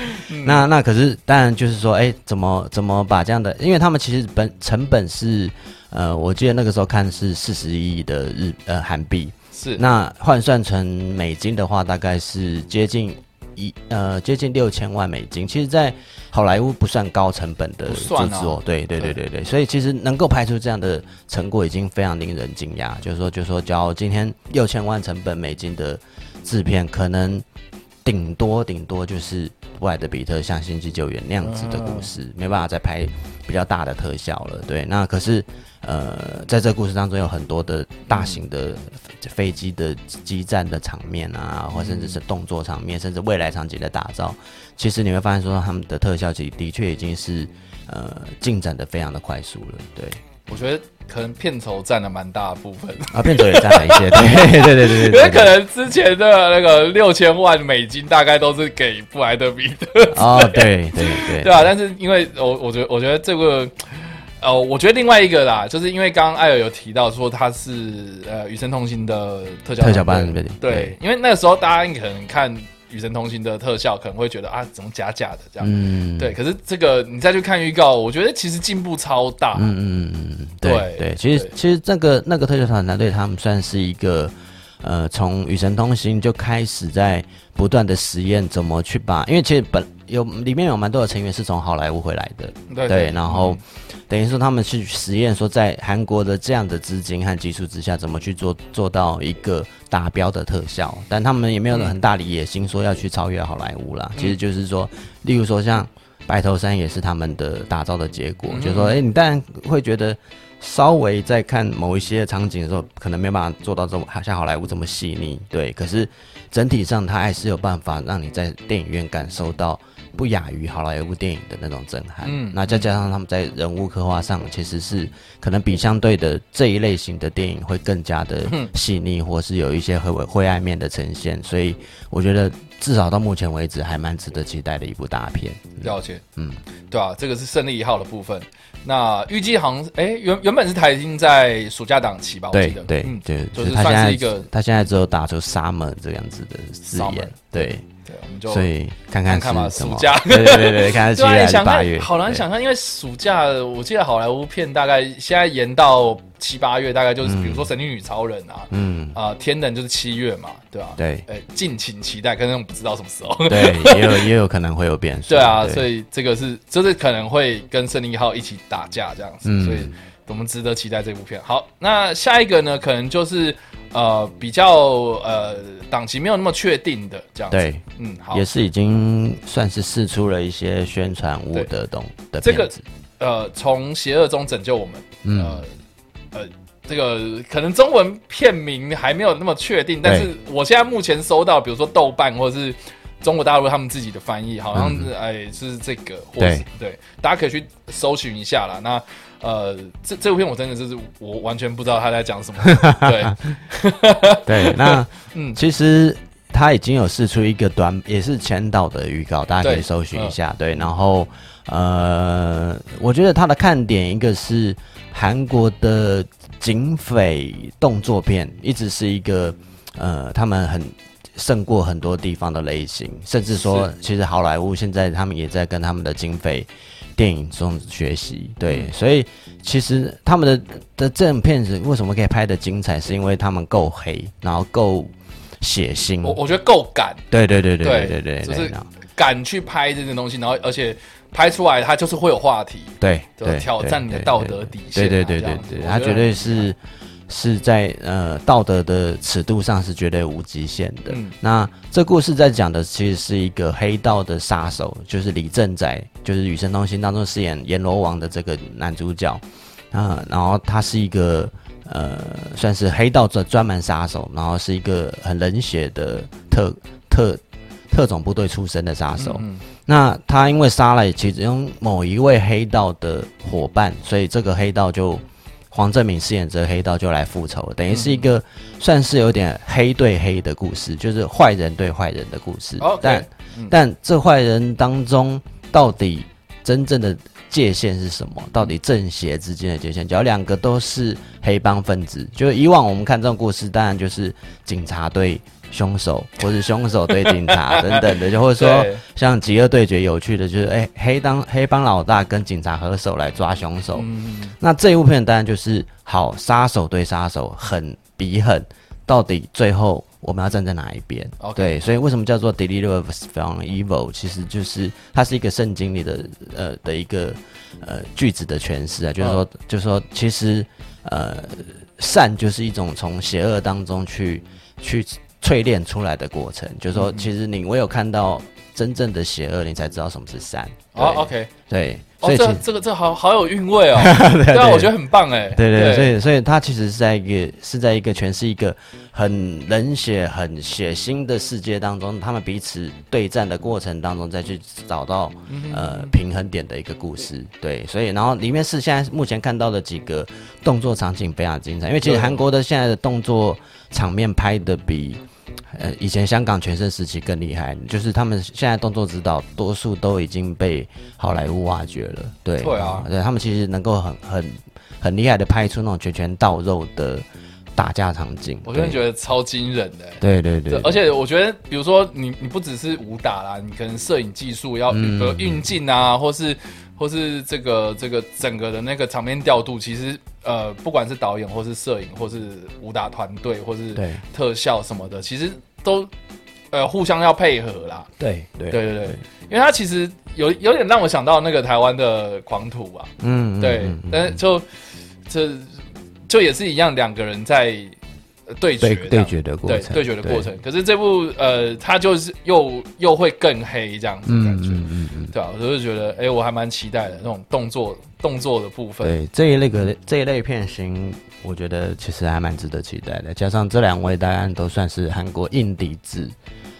那那可是当然就是说，哎，怎么怎么把这样的？因为他们其实本成本是呃，我记得那个时候看是四十亿的日呃韩币，是那换算成美金的话，大概是接近。一呃，接近六千万美金，其实，在好莱坞不算高成本的制作，对对对对。对，所以其实能够拍出这样的成果，已经非常令人惊讶。就是说，就是说，假如今天六千万成本美金的制片，可能顶多顶多就是布莱德比特像《星际救援》那样子的故事，没办法再拍比较大的特效了。对，那可是。呃，在这故事当中有很多的大型的飞机的激战的场面啊，或甚至是动作场面，甚至未来场景的打造，其实你会发现说他们的特效其实的确已经是呃进展的非常的快速了。对，我觉得可能片酬占了蛮大部分。啊，片酬也占了一些，对 对对对对，因为可能之前的那个六千万美金大概都是给布莱德比特哦，对。对对，对。啊，但是因为我我觉得我觉得这个。哦，我觉得另外一个啦，就是因为刚刚艾尔有提到说他是呃《与神同行》的特效特效班，对，因为那个时候大家可能看《与神同行》的特效，可能会觉得啊，怎么假假的这样，嗯，对。可是这个你再去看预告，我觉得其实进步超大，嗯嗯嗯，对对。其实其实那个那个特效团团队，他们算是一个呃，从《与神同行》就开始在不断的实验怎么去把，因为其实本有里面有蛮多的成员是从好莱坞回来的，对，然后。等于说他们去实验，说在韩国的这样的资金和技术之下，怎么去做做到一个达标的特效？但他们也没有很大的野心，说要去超越好莱坞啦。其实就是说，例如说像白头山也是他们的打造的结果。就是说，哎，你当然会觉得稍微在看某一些场景的时候，可能没办法做到这么像好莱坞这么细腻，对。可是整体上，它还是有办法让你在电影院感受到。不亚于好莱坞电影的那种震撼，嗯，那再加上他们在人物刻画上，其实是可能比相对的这一类型的电影会更加的细腻，或是有一些灰灰暗面的呈现，所以我觉得至少到目前为止还蛮值得期待的一部大片。了解，嗯，对啊，这个是胜利一号的部分。那预计好像哎原原本是台已经在暑假档期吧，我记得，对对对，就是他现在一个他现在只有打出 summer 这样子的字眼，对。我们就所以看看看嘛，暑假对 对对，看看七月八月，好难想象，因为暑假我记得好莱坞片大概现在延到七八月，大概就是比如说《神力女超人》啊，嗯啊，《天能》就是七月嘛，对吧？对，哎，敬请期待，可能不知道什么时候，对，也有也有可能会有变数，对啊，所以这个是就是可能会跟《胜利号》一起打架这样子，所以我们值得期待这部片。好，那下一个呢，可能就是。呃，比较呃档期没有那么确定的这样子，对，嗯，好，也是已经算是试出了一些宣传物的东的这个呃，从邪恶中拯救我们，呃呃，这个可能中文片名还没有那么确定，但是我现在目前收到，比如说豆瓣或者是中国大陆他们自己的翻译，好像是哎是这个，对。对，大家可以去搜寻一下啦。那。呃，这这部片我真的就是我完全不知道他在讲什么。对，对，那 嗯，其实他已经有试出一个短，也是前导的预告，大家可以搜寻一下。对，然后呃，我觉得他的看点一个是韩国的警匪动作片，一直是一个呃，他们很胜过很多地方的类型，甚至说，其实好莱坞现在他们也在跟他们的经费电影中学习。对，所以其实他们的的这种片子为什么可以拍的精彩，是因为他们够黑，然后够血腥。我我觉得够敢。对对对对对对，就是敢去拍这件东西，然后而且拍出来，它就是会有话题。对对，挑战你的道德底线。对对对对对，他绝对是。是在呃道德的尺度上是绝对无极限的。那这故事在讲的其实是一个黑道的杀手，就是李正宰，就是《与神同行》当中饰演阎罗王的这个男主角啊。然后他是一个呃算是黑道专专门杀手，然后是一个很冷血的特特特种部队出身的杀手。那他因为杀了其中某一位黑道的伙伴，所以这个黑道就。黄正敏饰演这黑道就来复仇，等于是一个算是有点黑对黑的故事，就是坏人对坏人的故事。但但这坏人当中到底真正的界限是什么？到底正邪之间的界限？只要两个都是黑帮分子，就以往我们看这种故事，当然就是警察对。凶手，或是凶手对警察 等等的，就或者说像《极恶对决》有趣的，就是哎，黑当黑帮老大跟警察合手来抓凶手。嗯那这一部片当然就是好杀手对杀手，狠比狠，到底最后我们要站在哪一边？对，所以为什么叫做 Deliver from Evil？其实就是它是一个圣经里的呃的一个呃句子的诠释啊，就是说，就是说，其实呃善就是一种从邪恶当中去去。淬炼出来的过程，就是说，其实你唯有看到真正的邪恶，你才知道什么是善。哦，OK，对，所以这这个这好好有韵味哦。对啊，我觉得很棒哎。对对，所以所以它其实是在一个是在一个全是一个很冷血、很血腥的世界当中，他们彼此对战的过程当中，再去找到呃平衡点的一个故事。对，所以然后里面是现在目前看到的几个动作场景非常精彩，因为其实韩国的现在的动作场面拍的比。呃，以前香港全盛时期更厉害，就是他们现在动作指导多数都已经被好莱坞挖掘了。对，对啊，对他们其实能够很很很厉害的拍出那种拳拳到肉的打架场景，我真的觉得超惊人的。对对对，而且我觉得，比如说你你不只是武打啦，你可能摄影技术要比如运镜啊，或是或是这个这个整个的那个场面调度，其实。呃，不管是导演，或是摄影，或是武打团队，或是特效什么的，其实都呃互相要配合啦。对对对对对，因为它其实有有点让我想到那个台湾的狂徒啊。嗯，对，但是就这就也是一样，两个人在。对决对决的过程，对决的过程。可是这部呃，它就是又又会更黑这样子感觉，嗯嗯嗯，对吧？我就觉得，哎，我还蛮期待的那种动作动作的部分。对这一类个这一类片型，我觉得其实还蛮值得期待的。加上这两位，大家都算是韩国硬底子，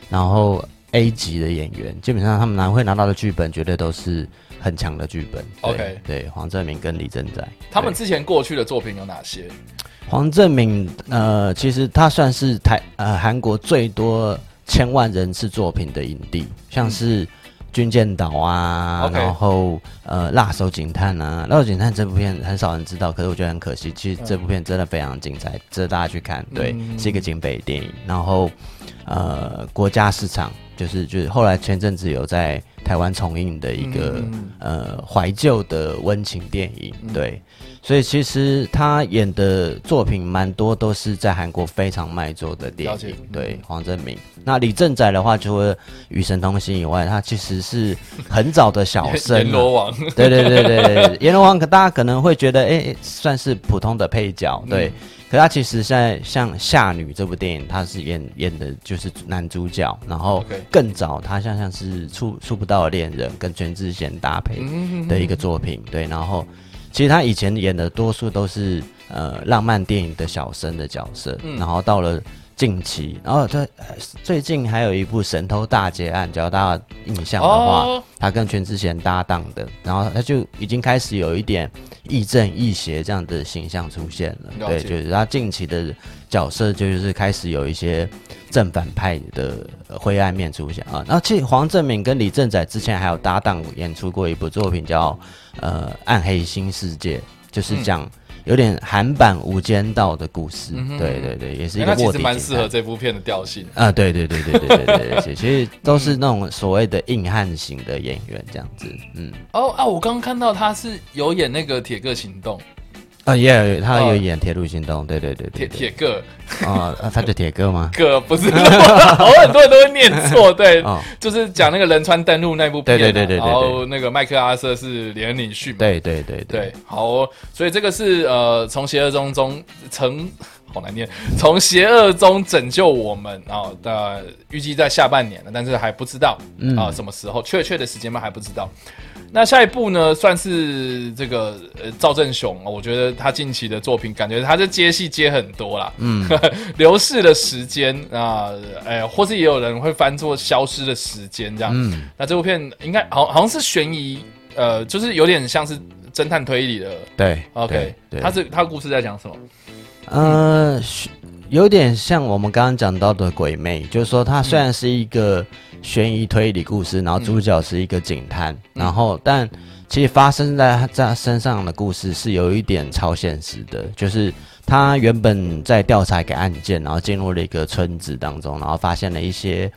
然后 A 级的演员，基本上他们拿会拿到的剧本，绝对都是很强的剧本。OK，对，黄正明跟李正宰，他们之前过去的作品有哪些？黄正敏，呃，其实他算是台呃韩国最多千万人次作品的影帝，像是《军舰岛》啊，然后呃《辣手警探》啊，《辣手警探》这部片很少人知道，可是我觉得很可惜，其实这部片真的非常精彩，值得大家去看。对，是一个警匪电影。然后呃，国家市场就是就是后来前阵子有在台湾重映的一个呃怀旧的温情电影，对。所以其实他演的作品蛮多，都是在韩国非常卖座的电影。对，黄正明。那李正宰的话，除了《与神同行》以外，他其实是很早的小生。阎罗王。对对对对对，阎罗王可大家可能会觉得，哎，算是普通的配角。对，可他其实在像《夏女》这部电影，他是演演的就是男主角。然后更早，他像像是《触触不到的恋人》跟全智贤搭配的一个作品。对，然后。其实他以前演的多数都是呃浪漫电影的小生的角色，然后到了近期，然后他最近还有一部《神偷大劫案》，只要大家印象的话，他跟全智贤搭档的，然后他就已经开始有一点亦正亦邪这样的形象出现了。对，就是他近期的角色就是开始有一些正反派的灰暗面出现啊。然后其实黄正明跟李正宰之前还有搭档演出过一部作品叫。呃，暗黑新世界就是讲有点韩版《无间道》的故事。对对对，也是一个卧底。蛮适合这部片的调性啊！对对对对对对对对，其实 都是那种所谓的硬汉型的演员这样子。嗯。哦啊！我刚刚看到他是有演那个《铁哥行动》。啊，也他有演《铁路行动》，对对对对，铁铁哥啊，他叫铁哥吗？哥不是，好很多人都会念错，对，就是讲那个仁川登陆那部片，对对对对，然后那个麦克阿瑟是连领逊，对对对对，好，所以这个是呃，从邪恶中中成好难念，从邪恶中拯救我们啊，的预计在下半年了，但是还不知道啊什么时候，确切的时间嘛还不知道。那下一部呢，算是这个呃赵正雄，我觉得他近期的作品，感觉他这接戏接很多啦。嗯，流逝的时间啊，哎，或是也有人会翻作消失的时间这样。嗯，那这部片应该好好像是悬疑，呃，就是有点像是侦探推理的。对，OK，他是他故事在讲什么？呃，有点像我们刚刚讲到的《鬼魅》，就是说它虽然是一个。悬疑推理故事，然后主角是一个警探，然后但其实发生在他身上的故事是有一点超现实的，就是他原本在调查一个案件，然后进入了一个村子当中，然后发现了一些，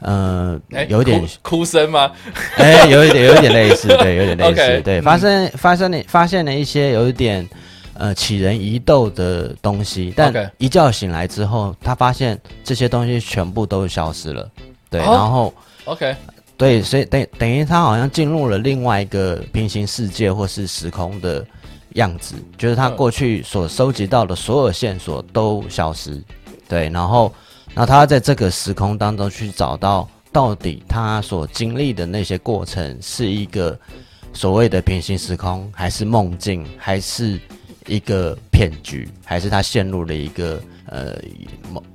呃，有点哭声吗？哎，有一点，有一点类似，对，有点类似，对，发生发生了发现了一些有一点呃起人疑窦的东西，但一觉醒来之后，他发现这些东西全部都消失了。对，然后，OK，对，所以等等于他好像进入了另外一个平行世界或是时空的样子，就是他过去所收集到的所有线索都消失，对，然后，那他在这个时空当中去找到到底他所经历的那些过程是一个所谓的平行时空，还是梦境，还是一个骗局，还是他陷入了一个。呃，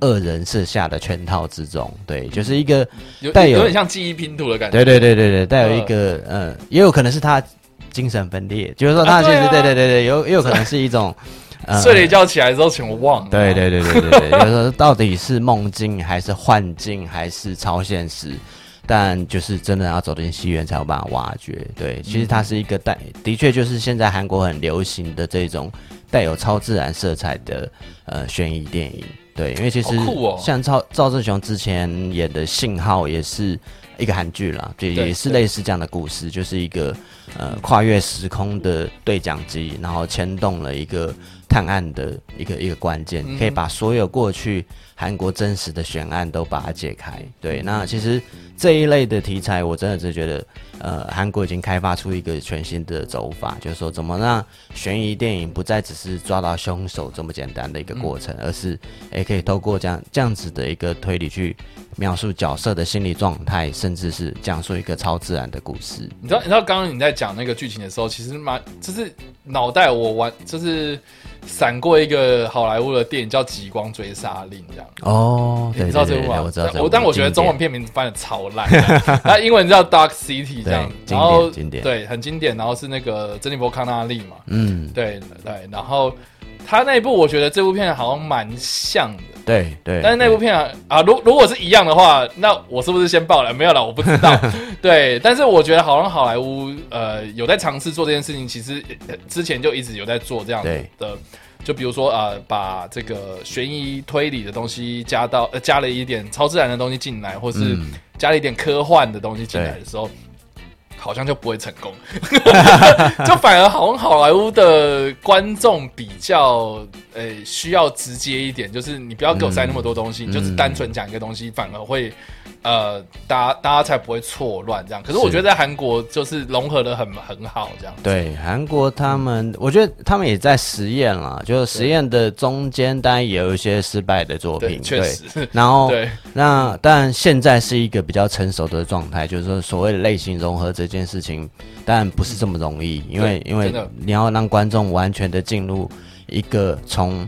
恶人设下的圈套之中，对，就是一个带有有点像记忆拼图的感觉。对对对对对，带有一个呃，也有可能是他精神分裂，就是说他其实对对对对，有也有可能是一种 睡了一觉起来之后全忘了。对对对对对对，就是说到底是梦境还是幻境还是超现实？但就是真的要走进戏院才有办法挖掘。对，其实它是一个带，的确就是现在韩国很流行的这种带有超自然色彩的呃悬疑电影。对，因为其实像赵赵正雄之前演的《信号》也是一个韩剧啦，就也是类似这样的故事，就是一个呃跨越时空的对讲机，然后牵动了一个探案的一个一个关键，可以把所有过去韩国真实的悬案都把它解开。对，那其实。这一类的题材，我真的是觉得，呃，韩国已经开发出一个全新的走法，就是说，怎么让悬疑电影不再只是抓到凶手这么简单的一个过程，而是也可以透过这样这样子的一个推理去描述角色的心理状态，甚至是讲述一个超自然的故事。你知道，你知道刚刚你在讲那个剧情的时候，其实蛮就是脑袋我玩就是。闪过一个好莱坞的电影叫《极光追杀令》，这样哦，你知道这部吗？我知道。我但我觉得中文片名翻的超烂，那英文叫《Dark City》这样，然后经典，对，很经典。然后是那个珍妮佛康纳利嘛，嗯，对对。然后他那一部，我觉得这部片好像蛮像的。对对，但是那部片啊，啊，如如果是一样的话，那我是不是先爆了？没有了，我不知道。对，但是我觉得好像好莱坞呃有在尝试做这件事情，其实之前就一直有在做这样的，就比如说啊，把这个悬疑推理的东西加到呃加了一点超自然的东西进来，或是加了一点科幻的东西进来的时候。好像就不会成功，就反而好像好莱坞的观众比较呃需要直接一点，就是你不要给我塞那么多东西，你就是单纯讲一个东西，反而会。呃，大家大家才不会错乱这样。可是我觉得在韩国就是融合的很很好这样。对，韩国他们，我觉得他们也在实验啦，就是实验的中间当然也有一些失败的作品。确实。然后对，那但现在是一个比较成熟的状态，就是说所谓的类型融合这件事情，当然不是这么容易，因为因为你要让观众完全的进入一个从。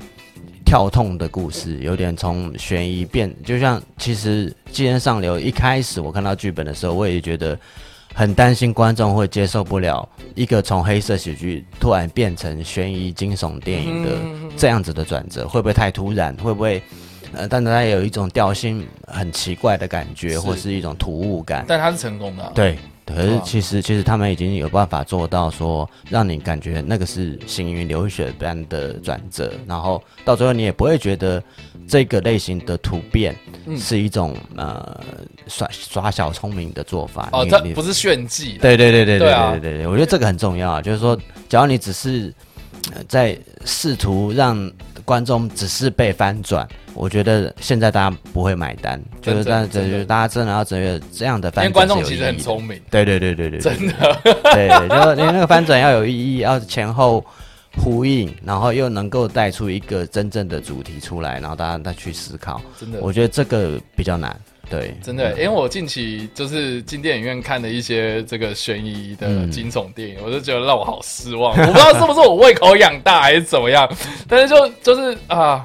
跳痛的故事，有点从悬疑变，就像其实《寄人上流》一开始我看到剧本的时候，我也觉得很担心观众会接受不了一个从黑色喜剧突然变成悬疑惊悚电影的这样子的转折，会不会太突然？会不会呃，但它有一种调性很奇怪的感觉，或是一种突兀感？但它是成功的，对对可是其实其实他们已经有办法做到说，让你感觉那个是行云流水般的转折，然后到最后你也不会觉得这个类型的突变是一种呃耍耍小聪明的做法。哦，这不是炫技。对对对对对对对对，我觉得这个很重要，就是说，假如你只是在试图让。观众只是被翻转，我觉得现在大家不会买单，就是但这就是大家真的要整个这样的翻转因为观众其实很聪明，对对对对对，真的，对，就你 那个翻转要有意义，要前后呼应，然后又能够带出一个真正的主题出来，然后大家再去思考，真的，我觉得这个比较难。对，真的，因为我近期就是进电影院看的一些这个悬疑的惊悚电影，我就觉得让我好失望。我不知道是不是我胃口养大还是怎么样，但是就就是啊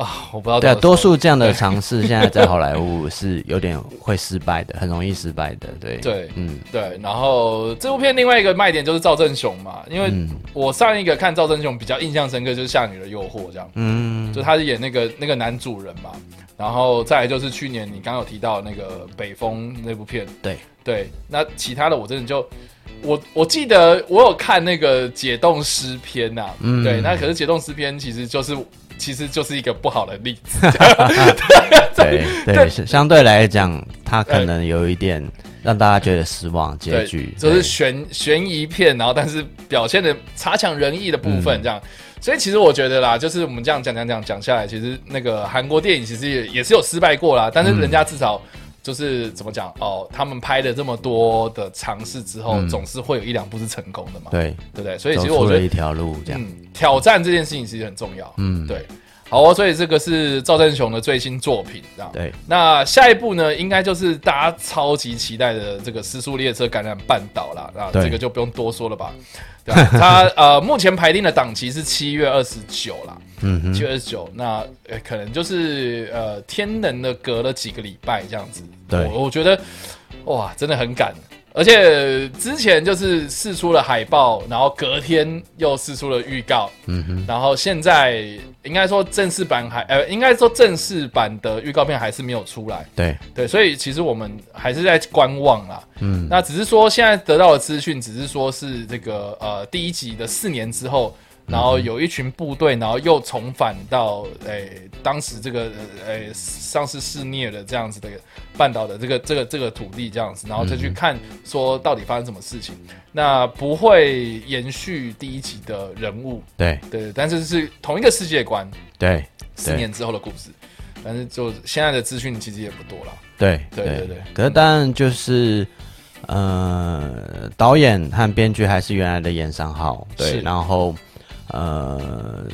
啊，我不知道。对，多数这样的尝试现在在好莱坞是有点会失败的，很容易失败的。对对，嗯对。然后这部片另外一个卖点就是赵正雄嘛，因为我上一个看赵正雄比较印象深刻就是《夏女的诱惑》这样，嗯，就他是演那个那个男主人嘛。然后再来就是去年你刚有提到那个北风那部片，对对，那其他的我真的就我我记得我有看那个解冻诗篇呐，嗯对，那可是解冻诗篇其实就是其实就是一个不好的例子，对 对，相对来讲，它可能有一点让大家觉得失望结局，就是悬悬疑片，然后但是表现的差强人意的部分这样。所以其实我觉得啦，就是我们这样讲讲讲讲下来，其实那个韩国电影其实也也是有失败过啦，但是人家至少就是怎么讲哦，他们拍了这么多的尝试之后，总是会有一两部是成功的嘛，对。对不对？所以其实我觉得一条路这样挑战这件事情其实很重要，嗯，对。好哦，所以这个是赵正雄的最新作品，这样。对。那下一步呢，应该就是大家超级期待的这个《失速列车感染半岛》啦，啊，这个就不用多说了吧。对 他呃，目前排定的档期是七月二十九啦，嗯，七月二十九，那可能就是呃，天能的隔了几个礼拜这样子。对，我觉得哇，真的很赶。而且之前就是试出了海报，然后隔天又试出了预告，嗯哼，然后现在应该说正式版还呃，应该说正式版的预告片还是没有出来，对。对，所以其实我们还是在观望啦，嗯，那只是说现在得到的资讯只是说是这个呃第一集的四年之后。然后有一群部队，然后又重返到诶当时这个诶上次肆虐的这样子的半岛的这个这个这个土地这样子，然后再去看说到底发生什么事情。那不会延续第一集的人物，对对，但是是同一个世界观，对，四年之后的故事。但是就现在的资讯其实也不多了，对对对对。可是当然就是呃，导演和编剧还是原来的严尚浩，对，然后。呃，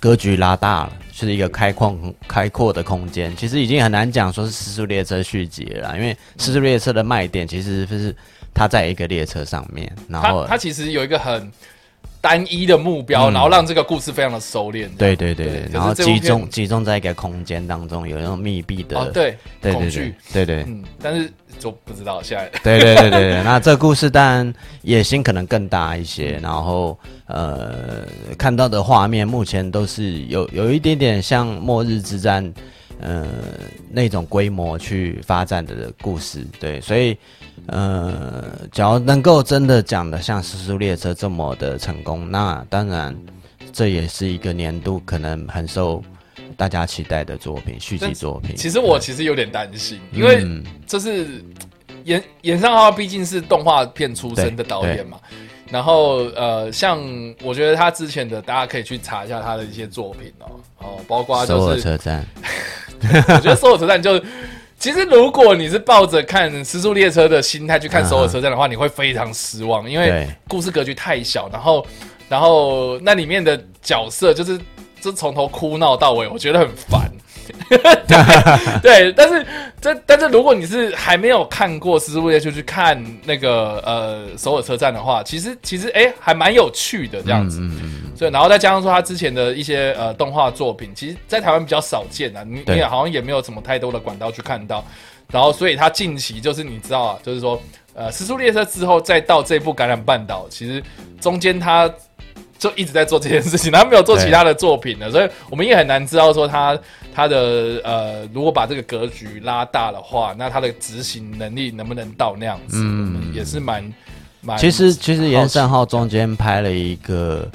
格局拉大了，是一个开阔开阔的空间。其实已经很难讲说是《失速列车》续集了，因为《失速列车》的卖点其实是它在一个列车上面，然后它其实有一个很单一的目标，然后让这个故事非常的收敛。对对对，然后集中集中在一个空间当中，有那种密闭的对恐惧，对对，嗯，但是。就不知道现在。对对对对对，那这故事当然野心可能更大一些，然后呃看到的画面目前都是有有一点点像末日之战，呃那种规模去发展的故事，对，所以呃假如能够真的讲的像《失速列车》这么的成功，那当然这也是一个年度可能很受。大家期待的作品，续集作品。其实我其实有点担心，因为这是演演上浩毕竟是动画片出身的导演嘛。然后呃，像我觉得他之前的，大家可以去查一下他的一些作品哦哦，包括就是《首尔车站》。我觉得《首尔车站》就其实如果你是抱着看《时速列车》的心态去看《首尔车站》的话，你会非常失望，因为故事格局太小，然后然后那里面的角色就是。就从头哭闹到尾，我觉得很烦。对，但是这但是如果你是还没有看过《失速列车》，就去看那个呃首尔车站的话，其实其实哎还蛮有趣的这样子。所以然后再加上说他之前的一些呃动画作品，其实在台湾比较少见啊，你你也好像也没有什么太多的管道去看到。然后所以他近期就是你知道啊，就是说呃《失速列车》之后再到这部《感染半岛》，其实中间他。就一直在做这件事情，他没有做其他的作品了，所以我们也很难知道说他他的呃，如果把这个格局拉大的话，那他的执行能力能不能到那样子？嗯，也是蛮蛮。其实其实严胜浩中间拍了一个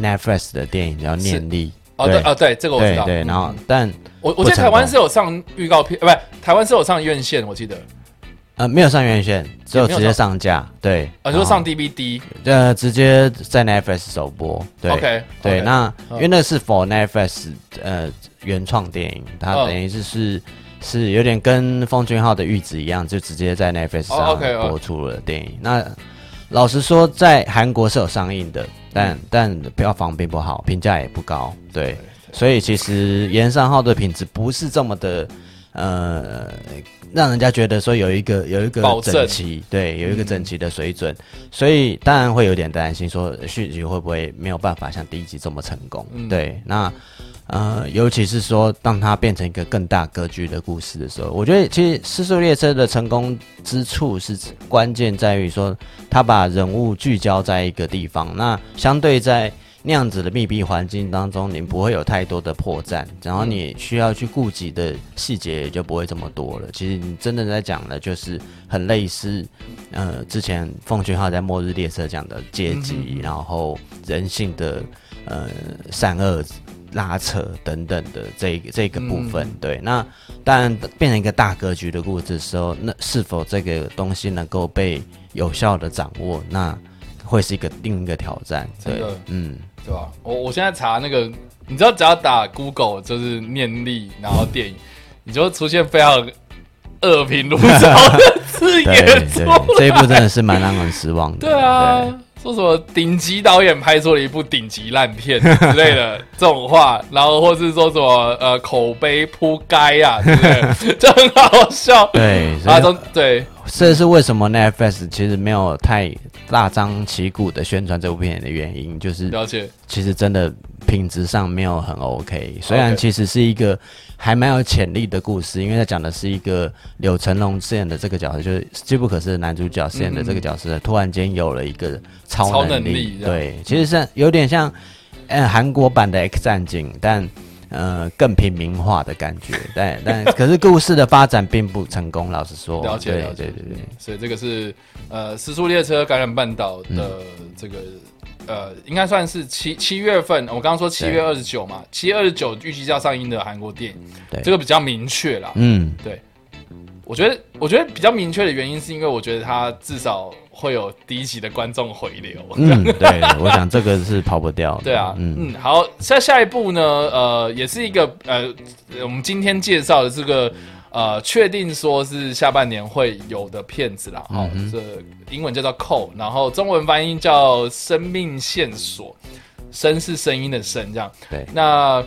Netflix 的电影叫《念力》。哦对哦对，这个我知道。对，然后但我我记得台湾是有上预告片，不是台湾是有上院线，我记得。呃，没有上院线，只有直接上架。对，啊，就上 DVD，呃，直接在 Netflix 首播。对，OK，对，那因为那是 For Netflix 呃原创电影，它等于是是是有点跟奉俊昊的《玉子》一样，就直接在 Netflix 上播出了电影。那老实说，在韩国是有上映的，但但票房并不好，评价也不高。对，所以其实严尚浩的品质不是这么的。呃，让人家觉得说有一个有一个整齐，对，有一个整齐的水准，所以当然会有点担心，说续集会不会没有办法像第一集这么成功？对，那呃，尤其是说当它变成一个更大格局的故事的时候，我觉得其实《失速列车》的成功之处是关键在于说，它把人物聚焦在一个地方，那相对在。那样子的密闭环境当中，你不会有太多的破绽，然后你需要去顾及的细节也就不会这么多了。其实你真的在讲的，就是很类似，呃，之前奉俊昊在《末日列车》讲的阶级，然后人性的呃善恶拉扯等等的这这个部分。对，那当然变成一个大格局的故事的时候，那是否这个东西能够被有效的掌握，那会是一个另一个挑战。对，嗯。对吧？我我现在查那个，你知道，只要打 Google 就是念力，然后电影，你就会出现非常恶评如潮的字眼。这一部真的是蛮让人失望的。对啊。说什么顶级导演拍出了一部顶级烂片之类的这种话，然后或是说什么呃口碑扑街啊，对不对？就很好笑。对，啊都对，这是为什么 Netflix 其实没有太大张旗鼓的宣传这部片的原因，就是了解，其实真的品质上没有很 OK。虽然其实是一个。还蛮有潜力的故事，因为他讲的是一个柳成龙饰演的这个角色，就是机不可失的男主角饰演的这个角色，突然间有了一个超能力。对，其实是有点像，呃，韩国版的 X 战警，但呃更平民化的感觉。但但可是故事的发展并不成功，老实说。了解了解，对对对。所以这个是呃，时速列车感染半岛的这个。呃，应该算是七七月份，我刚刚说七月二十九嘛，七月二十九预计要上映的韩国电影，对，这个比较明确啦。嗯，对，我觉得我觉得比较明确的原因是因为我觉得它至少会有第一集的观众回流。嗯，对，我想这个是跑不掉。对啊，嗯嗯，好，下下一步呢，呃，也是一个呃，我们今天介绍的这个。呃，确定说是下半年会有的片子啦，好，这英文叫做《Call》，然后中文翻译叫《生命线索》，声是声音的声，这样。对，那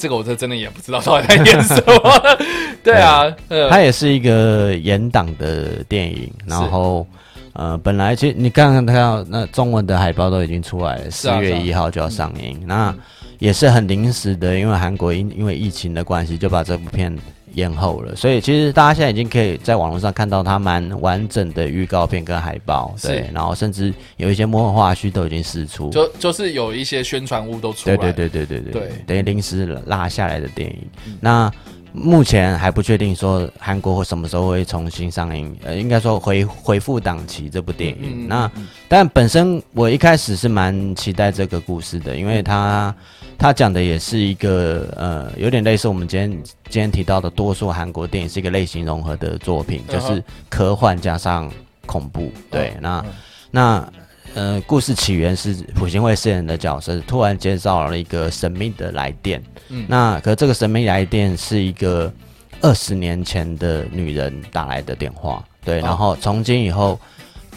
这个我这真的也不知道到底在演什么。对啊，呃它也是一个严党的电影，然后呃，本来其实你刚刚看到那中文的海报都已经出来了，四月一号就要上映，那也是很临时的，因为韩国因因为疫情的关系，就把这部片。延后了，所以其实大家现在已经可以在网络上看到它蛮完整的预告片跟海报，对，然后甚至有一些幕后花絮都已经释出，就就是有一些宣传物都出来，对对对对对对，等于临时拉下来的电影。那目前还不确定说韩国会什么时候会重新上映，呃，应该说回回复档期这部电影。那但本身我一开始是蛮期待这个故事的，因为它。他讲的也是一个呃，有点类似我们今天今天提到的多数韩国电影是一个类型融合的作品，就是科幻加上恐怖。对，那那呃，故事起源是朴信惠饰演的角色突然接到了一个神秘的来电，嗯，那可这个神秘来电是一个二十年前的女人打来的电话，对，然后从今以后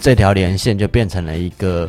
这条连线就变成了一个。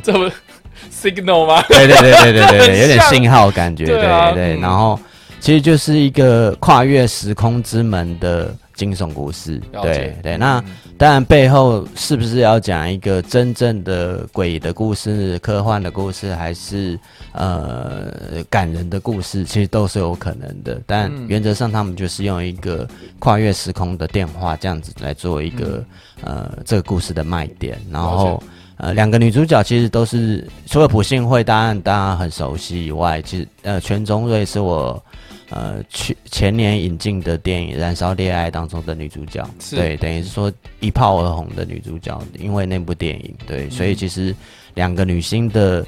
Signal 吗？对对对对对对，有点信号感觉，对对。然后其实就是一个跨越时空之门的惊悚故事，对对。那当然背后是不是要讲一个真正的鬼的故事、科幻的故事，还是呃感人的故事？其实都是有可能的。但原则上，他们就是用一个跨越时空的电话这样子来做一个呃这个故事的卖点，然后。呃，两个女主角其实都是除了朴信惠，当然大家很熟悉以外，其实呃，全中瑞是我呃去前年引进的电影《燃烧恋爱》当中的女主角，对，等于是说一炮而红的女主角，因为那部电影，对，所以其实两个女星的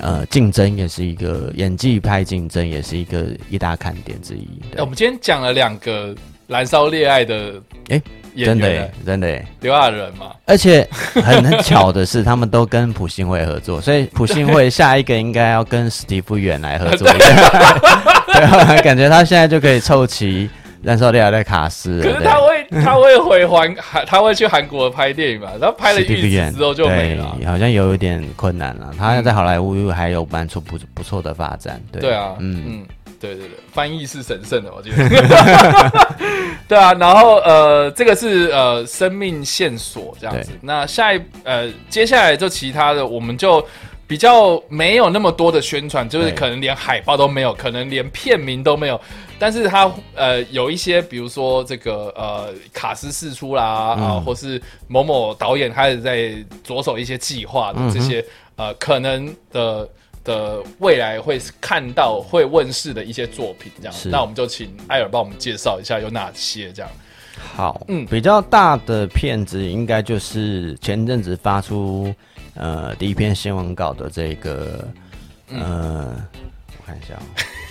呃竞争也是一个演技派竞争，也是一个一大看点之一。我们今天讲了两个。燃烧恋爱的哎，真的真的刘亚仁嘛，而且很很巧的是，他们都跟普信会合作，所以普信会下一个应该要跟史蒂夫远来合作 一下，对，感觉他现在就可以凑齐燃烧恋爱的卡斯。可是他会他会回韩韩，他会去韩国拍电影嘛？然后拍了一子之后就没了，好像有一点困难了。他在好莱坞还有蛮出不不错的发展，对对啊，嗯嗯。对对对，翻译是神圣的，我觉得。对啊，然后呃，这个是呃生命线索这样子。那下一呃，接下来就其他的，我们就比较没有那么多的宣传，就是可能连海报都没有，可能连片名都没有。但是它呃有一些，比如说这个呃卡斯试出啦啊，或是某某导演开始在着手一些计划的这些呃可能的。的未来会看到会问世的一些作品，这样，那我们就请艾尔帮我们介绍一下有哪些这样。好，嗯，比较大的片子应该就是前阵子发出呃第一篇新闻稿的这个，呃，我看一下，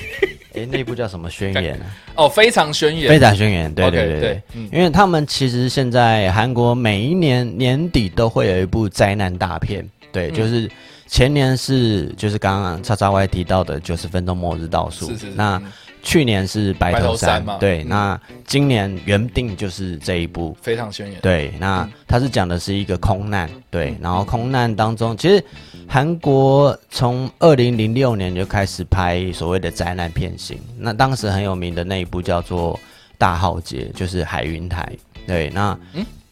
哎，那部叫什么宣言呢？哦，非常宣言，非常宣言，对对对对，因为他们其实现在韩国每一年年底都会有一部灾难大片，对，就是。前年是就是刚刚叉叉 Y 提到的九十分钟末日倒数，是是。那去年是白头山嘛？对，那今年原定就是这一部非常宣言。对，那他是讲的是一个空难，对，然后空难当中，其实韩国从二零零六年就开始拍所谓的灾难片型，那当时很有名的那一部叫做《大浩劫》，就是海云台。对，那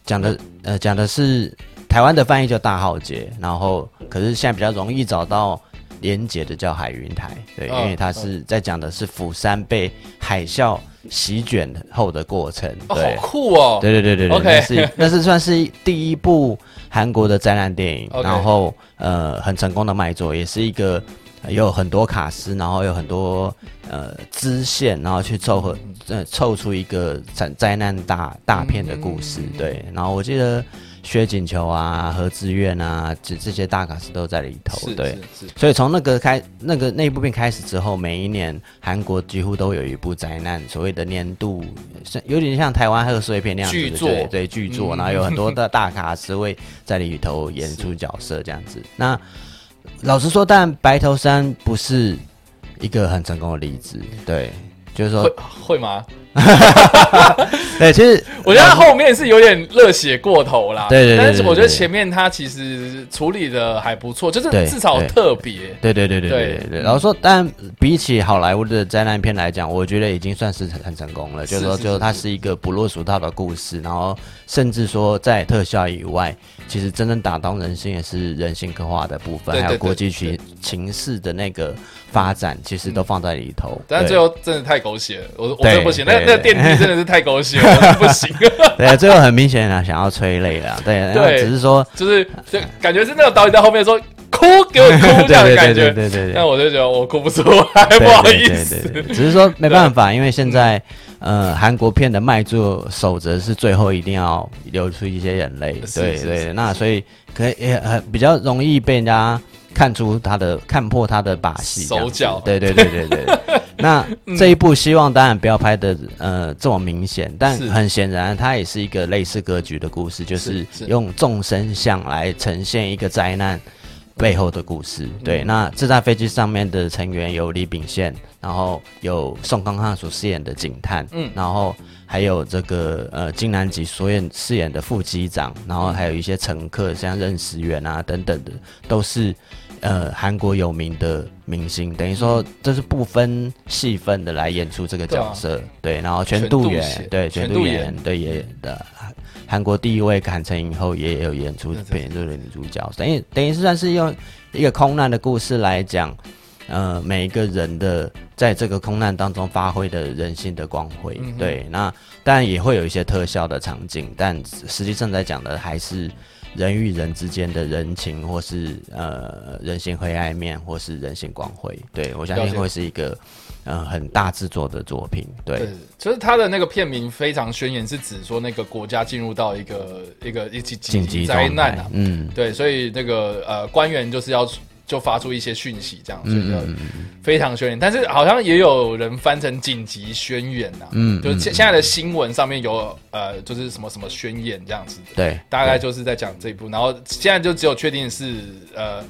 讲的呃讲的是。台湾的翻译叫大浩劫，然后可是现在比较容易找到连结的叫海云台，对，因为它是在讲的是釜山被海啸席卷后的过程，对，好酷哦，对对对对对，那是那是算是第一部韩国的灾难电影，然后呃很成功的卖座，也是一个有很多卡司，然后有很多呃支线，然后去凑合呃凑出一个灾灾难大大片的故事，对，然后我记得。薛景球啊，何志远啊，这这些大卡司都在里头，对，所以从那个开那个那一部片开始之后，每一年韩国几乎都有一部灾难，所谓的年度，有点像台湾贺岁片那样子的对剧作，然后有很多的大卡司会在里头演出角色这样子。那老实说，但白头山不是一个很成功的例子，对，就是说会吗？对，其实我觉得他后面是有点热血过头啦。对对对，但是我觉得前面他其实处理的还不错，就是至少特别。对对对对对对。然后说，但比起好莱坞的灾难片来讲，我觉得已经算是很成功了。就是说，就是它是一个不落俗套的故事，然后甚至说在特效以外，其实真正打动人心也是人性刻画的部分，还有国际情情势的那个。发展其实都放在里头，但最后真的太狗血了，我我真的不行，那那电梯真的是太狗血了，不行。对，最后很明显啊，想要催泪了，对，对，只是说，就是就感觉是那个导演在后面说哭，给我哭 这样的感觉，对对对。那我就觉得我哭不出来，不好意思。只是说没办法，因为现在呃韩国片的卖座守则是最后一定要流出一些眼泪，对对，那所以可以也很比较容易被人家。看出他的看破他的把戏，手脚，对对对对对。那这一部希望当然不要拍的呃这么明显，但很显然它也是一个类似格局的故事，就是用众生相来呈现一个灾难背后的故事。对，那这架飞机上面的成员有李秉宪，然后有宋康康所饰演的警探，嗯，然后还有这个呃金南吉所演饰演的副机长，然后还有一些乘客像任时元啊等等的，都是。呃，韩国有名的明星，等于说这是不分戏份的来演出这个角色，对，然后全度妍，对，全度妍，对，也的韩国第一位坎城影后也有演出演这个女主角，等于等于是算是用一个空难的故事来讲，呃，每一个人的在这个空难当中发挥的人性的光辉，对，那当然也会有一些特效的场景，但实际上在讲的还是。人与人之间的人情，或是呃人性黑暗面，或是人性光辉，对我相信会是一个呃很大制作的作品。对，就是他的那个片名非常宣言，是指说那个国家进入到一个一个一起紧急灾难啊。嗯，对，所以那个呃官员就是要。就发出一些讯息，这样所以就非常宣言。但是好像也有人翻成紧急宣言呐，嗯，就是现现在的新闻上面有呃，就是什么什么宣言这样子，对，大概就是在讲这一部。然后现在就只有确定是呃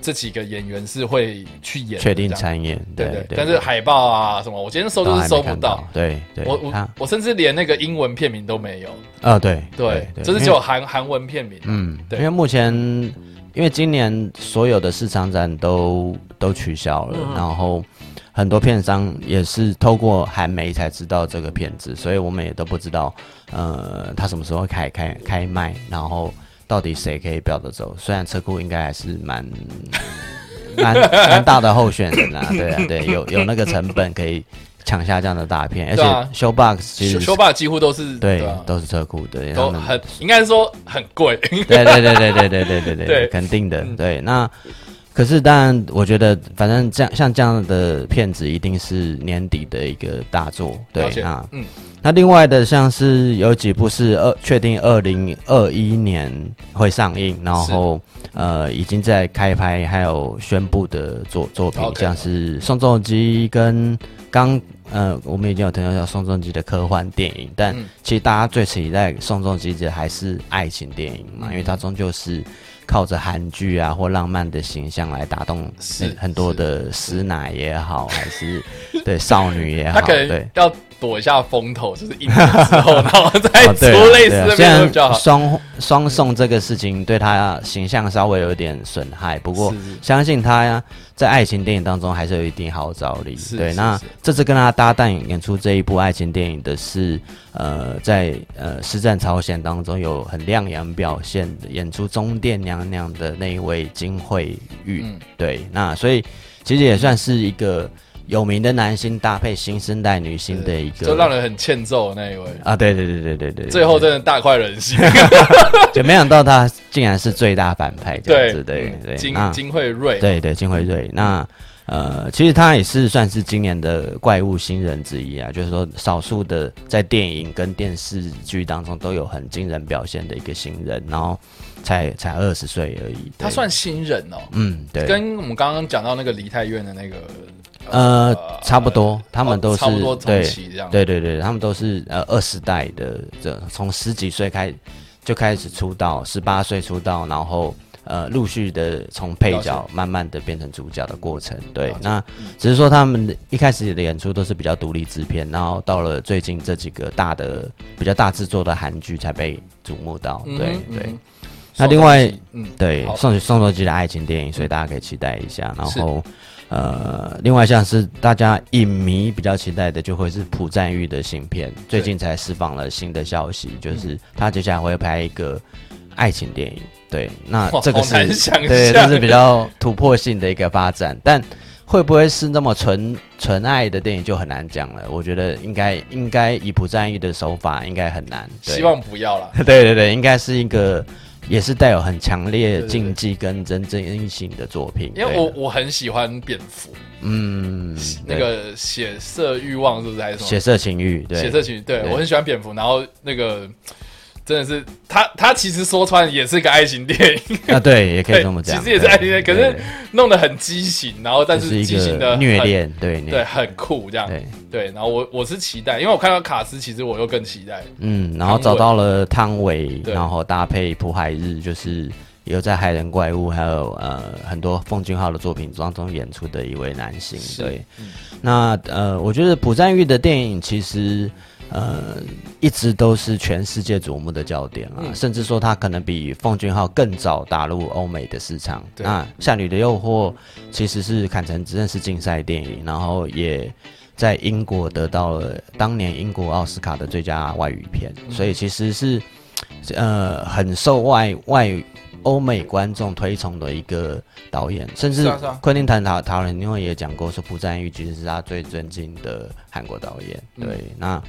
这几个演员是会去演，确定参演，对对。但是海报啊什么，我今天搜都是搜不到，对对。我我我甚至连那个英文片名都没有啊，对对，就是只有韩韩文片名，嗯，对，因为目前。因为今年所有的市场展都都取消了，然后很多片商也是透过韩媒才知道这个片子，所以我们也都不知道，呃，他什么时候开开开卖，然后到底谁可以标得走？虽然车库应该还是蛮蛮蛮大的候选人啊，对啊，对，有有那个成本可以。抢下这样的大片，而且 Showbox 其实 Showbox 几乎都是对，都是车库的，都很应该说很贵。对对对对对对对对 对，肯定的。对，那可是当然，我觉得反正这样像这样的片子，一定是年底的一个大作。对啊，嗯，那另外的像是有几部是二确定二零二一年会上映，然后呃已经在开拍，还有宣布的作作品，像是宋仲基跟。刚呃，我们已经有听到叫宋仲基的科幻电影，但其实大家最期待宋仲基的还是爱情电影嘛，因为他终究是靠着韩剧啊或浪漫的形象来打动是很多的师奶也好，还是对少女也好，对要。躲一下风头，就是一年之后，然后再出类似的片比较好。双双送这个事情对他形象稍微有点损害，不过相信他呀，在爱情电影当中还是有一定号召力。对，那这次跟他搭档演出这一部爱情电影的是，呃，在呃《实战朝鲜》当中有很亮眼表现的演出中殿娘娘的那一位金惠玉。对，那所以其实也算是一个。有名的男星搭配新生代女星的一个，就让人很欠揍的那一位啊！对对对对对对，最后真的大快人心，就没想到他竟然是最大反派这样子，对对金金惠瑞，对对金惠瑞。那呃，其实他也是算是今年的怪物新人之一啊，就是说少数的在电影跟电视剧当中都有很惊人表现的一个新人，然后才才二十岁而已，他算新人哦。嗯，对，跟我们刚刚讲到那个梨泰院的那个。呃，差不多，他们都是对对对对，他们都是呃二十代的，这从十几岁开就开始出道，十八岁出道，然后呃陆续的从配角慢慢的变成主角的过程。对，那只是说他们一开始的演出都是比较独立制片，然后到了最近这几个大的比较大制作的韩剧才被瞩目到。对对，那另外嗯对宋宋仲基的爱情电影，所以大家可以期待一下，然后。呃，另外像是大家影迷比较期待的，就会是朴赞玉的新片，最近才释放了新的消息，就是他接下来会拍一个爱情电影。对，那这个是对，这是比较突破性的一个发展，但会不会是那么纯纯爱的电影就很难讲了。我觉得应该应该以朴赞玉的手法应该很难，希望不要了。对对对，应该是一个。也是带有很强烈竞技跟真正性的作品，因为我我很喜欢蝙蝠，嗯，那个血色欲望是不是还是什么？血色情欲，对，血色情欲，对。我很喜欢蝙蝠，然后那个。真的是他，他其实说穿也是个爱情电影啊，对，也可以这么讲。其实也是爱情电影，可是弄得很畸形，然后但是畸形的虐恋，对对，很酷这样。对对，然后我我是期待，因为我看到卡斯，其实我又更期待。嗯，然后找到了汤唯，然后搭配朴海日，就是有在《海人怪物》还有呃很多奉俊昊的作品当中演出的一位男星。对，那呃，我觉得朴赞玉的电影其实。呃，一直都是全世界瞩目的焦点啊，甚至说他可能比奉俊昊更早打入欧美的市场。那《夏女的诱惑》其实是坎城只认识竞赛电影，然后也在英国得到了当年英国奥斯卡的最佳外语片，所以其实是呃很受外外。欧美观众推崇的一个导演，甚至昆汀·塔塔伦因为也讲过，说朴赞玉其实是他最尊敬的韩国导演。对，那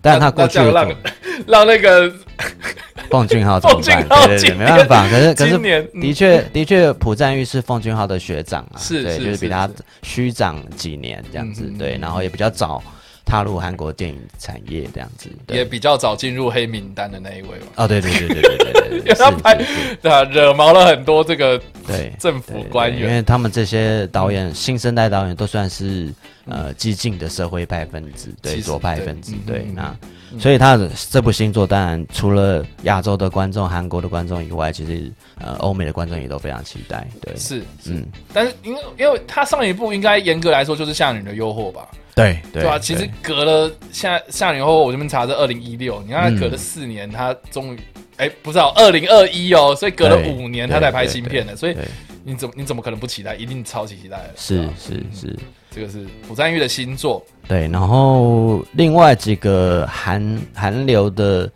但他过去让 让那个 奉俊昊怎么办？对对对，没办法。可是可是，的确的确，朴赞玉是奉俊昊的学长啊，是对，就是比他虚长几年这样子，对，然后也比较早。踏入韩国电影产业这样子，也比较早进入黑名单的那一位嘛。哦，对对对对对对对，他拍对啊，惹毛了很多这个对政府官员，因为他们这些导演新生代导演都算是呃激进的社会派分子，对左派分子，对。那所以他的这部新作当然除了亚洲的观众、韩国的观众以外，其实呃欧美的观众也都非常期待。对，是嗯，但是因为因为他上一部应该严格来说就是《夏女的诱惑》吧。对对吧？其实隔了下下年后，我这边查是二零一六，你看隔了四年，他终于哎，不知道二零二一哦，所以隔了五年他才拍新片的，所以你怎么你怎么可能不期待？一定超级期待的。是是是，这个是朴赞玉的新作。对，然后另外几个韩韩流的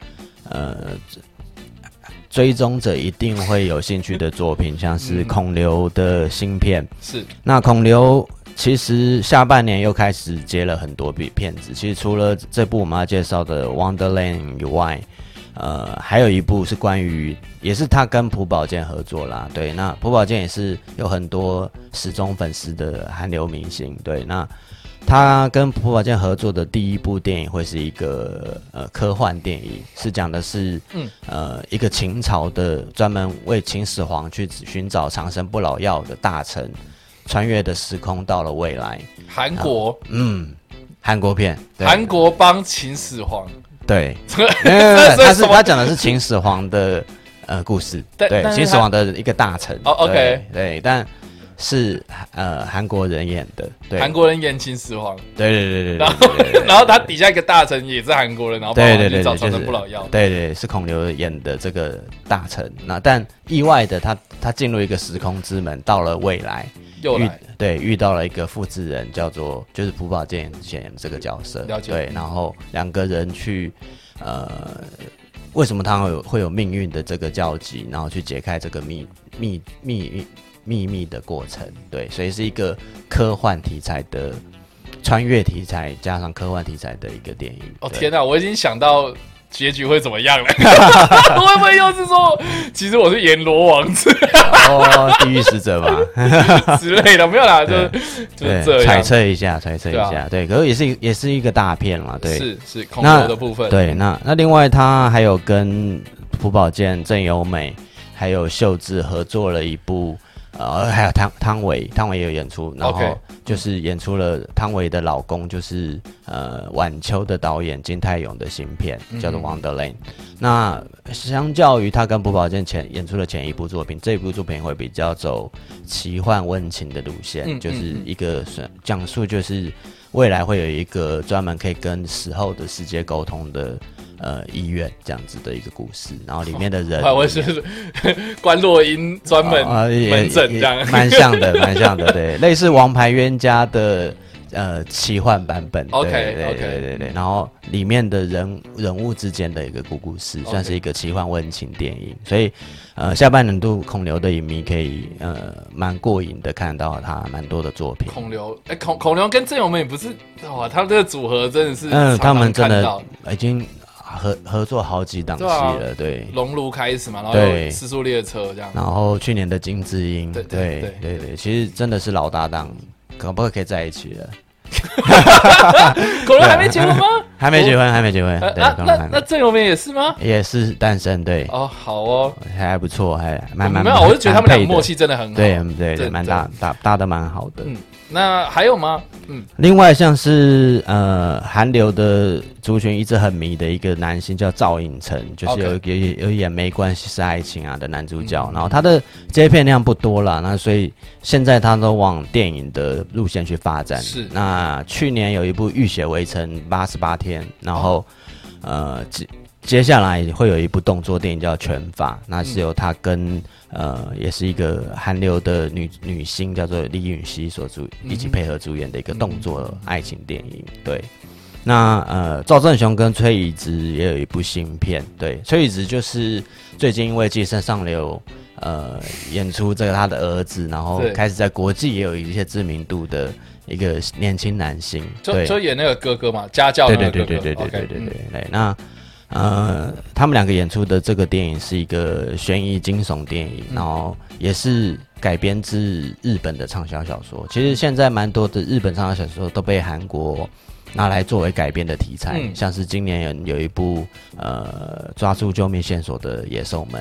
呃追踪者一定会有兴趣的作品，像是孔刘的新片。是那孔刘。其实下半年又开始接了很多笔片子。其实除了这部我们要介绍的《Wonderland》以外，呃，还有一部是关于，也是他跟朴宝剑合作啦。对，那朴宝剑也是有很多始终粉丝的韩流明星。对，那他跟朴宝剑合作的第一部电影会是一个呃科幻电影，是讲的是嗯呃一个秦朝的专门为秦始皇去寻找长生不老药的大臣。穿越的时空到了未来，韩国，嗯，韩国片，韩国帮秦始皇，对，他是他讲的是秦始皇的呃故事，对，秦始皇的一个大臣，哦，OK，对，但是呃韩国人演的，对，韩国人演秦始皇，对对对对，然后 然后他底下一个大臣也是韩国人，然后对对对，找长生不老药，对对，是孔刘演的这个大臣，那但意外的他他进入一个时空之门，到了未来。遇对遇到了一个复制人，叫做就是朴宝剑演这个角色，对，然后两个人去呃，为什么他会有会有命运的这个交集，然后去解开这个秘秘秘密的过程，对，所以是一个科幻题材的穿越题材加上科幻题材的一个电影。哦天哪，我已经想到。结局会怎么样了？会不会又是说，其实我是阎罗王子？哦，地狱使者吧 之类的，没有啦，就就这样揣测一下，揣测一下，对，可是也是也是一个大片嘛，对，是是恐怖的部分，对，那那另外他还有跟朴宝剑、郑有美还有秀智合作了一部。呃，还有汤汤唯，汤唯也有演出，然后就是演出了汤唯的老公，就是呃晚秋的导演金泰勇的新片，叫做《Wonderland》。那相较于他跟朴宝剑前演出的前一部作品，这一部作品会比较走奇幻温情的路线，就是一个讲述就是未来会有一个专门可以跟死后的世界沟通的。呃，医院这样子的一个故事，然后里面的人，我是关洛英专门门诊这样，蛮像的，蛮像的，对，类似《王牌冤家》的呃奇幻版本，OK，对对对对，然后里面的人人物之间的一个故故事，算是一个奇幻温情电影，所以呃下半年度孔刘的影迷可以呃蛮过瘾的看到他蛮多的作品。孔刘，哎，孔孔刘跟郑永美不是哇，他这个组合真的是，嗯，他们真的已经。合合作好几档戏了，对，熔炉开始嘛，然后《四速列车》这样，然后去年的金智英，对对对对，其实真的是老搭档，可不可以在一起了？可能还没结婚吗？还没结婚，还没结婚。那那那郑有美也是吗？也是单身，对。哦，好哦，还不错，还蛮蛮没有，我就觉得他们俩默契真的很好，对对对，蛮搭搭搭的蛮好的。嗯，那还有吗？嗯，另外像是呃韩流的族群一直很迷的一个男星叫赵寅成，就是有有有演没关系是爱情啊的男主角，然后他的接片量不多了，那所以现在他都往电影的路线去发展。是，那去年有一部《浴血围城》八十八天，然后呃接接下来会有一部动作电影叫《拳法》，那是由他跟。呃，也是一个韩流的女女星，叫做李允熙所主一起配合主演的一个动作爱情电影。对，那呃，赵正雄跟崔宇植也有一部新片。对，崔宇植就是最近因为《寄生上流》呃演出这个他的儿子，然后开始在国际也有一些知名度的一个年轻男星。就就演那个哥哥嘛，家教。对对对对对对对对对。那。呃，他们两个演出的这个电影是一个悬疑惊悚电影，然后也是改编自日本的畅销小说。其实现在蛮多的日本畅销小说都被韩国。拿来作为改编的题材，像是今年有一部呃抓住救命线索的野兽们，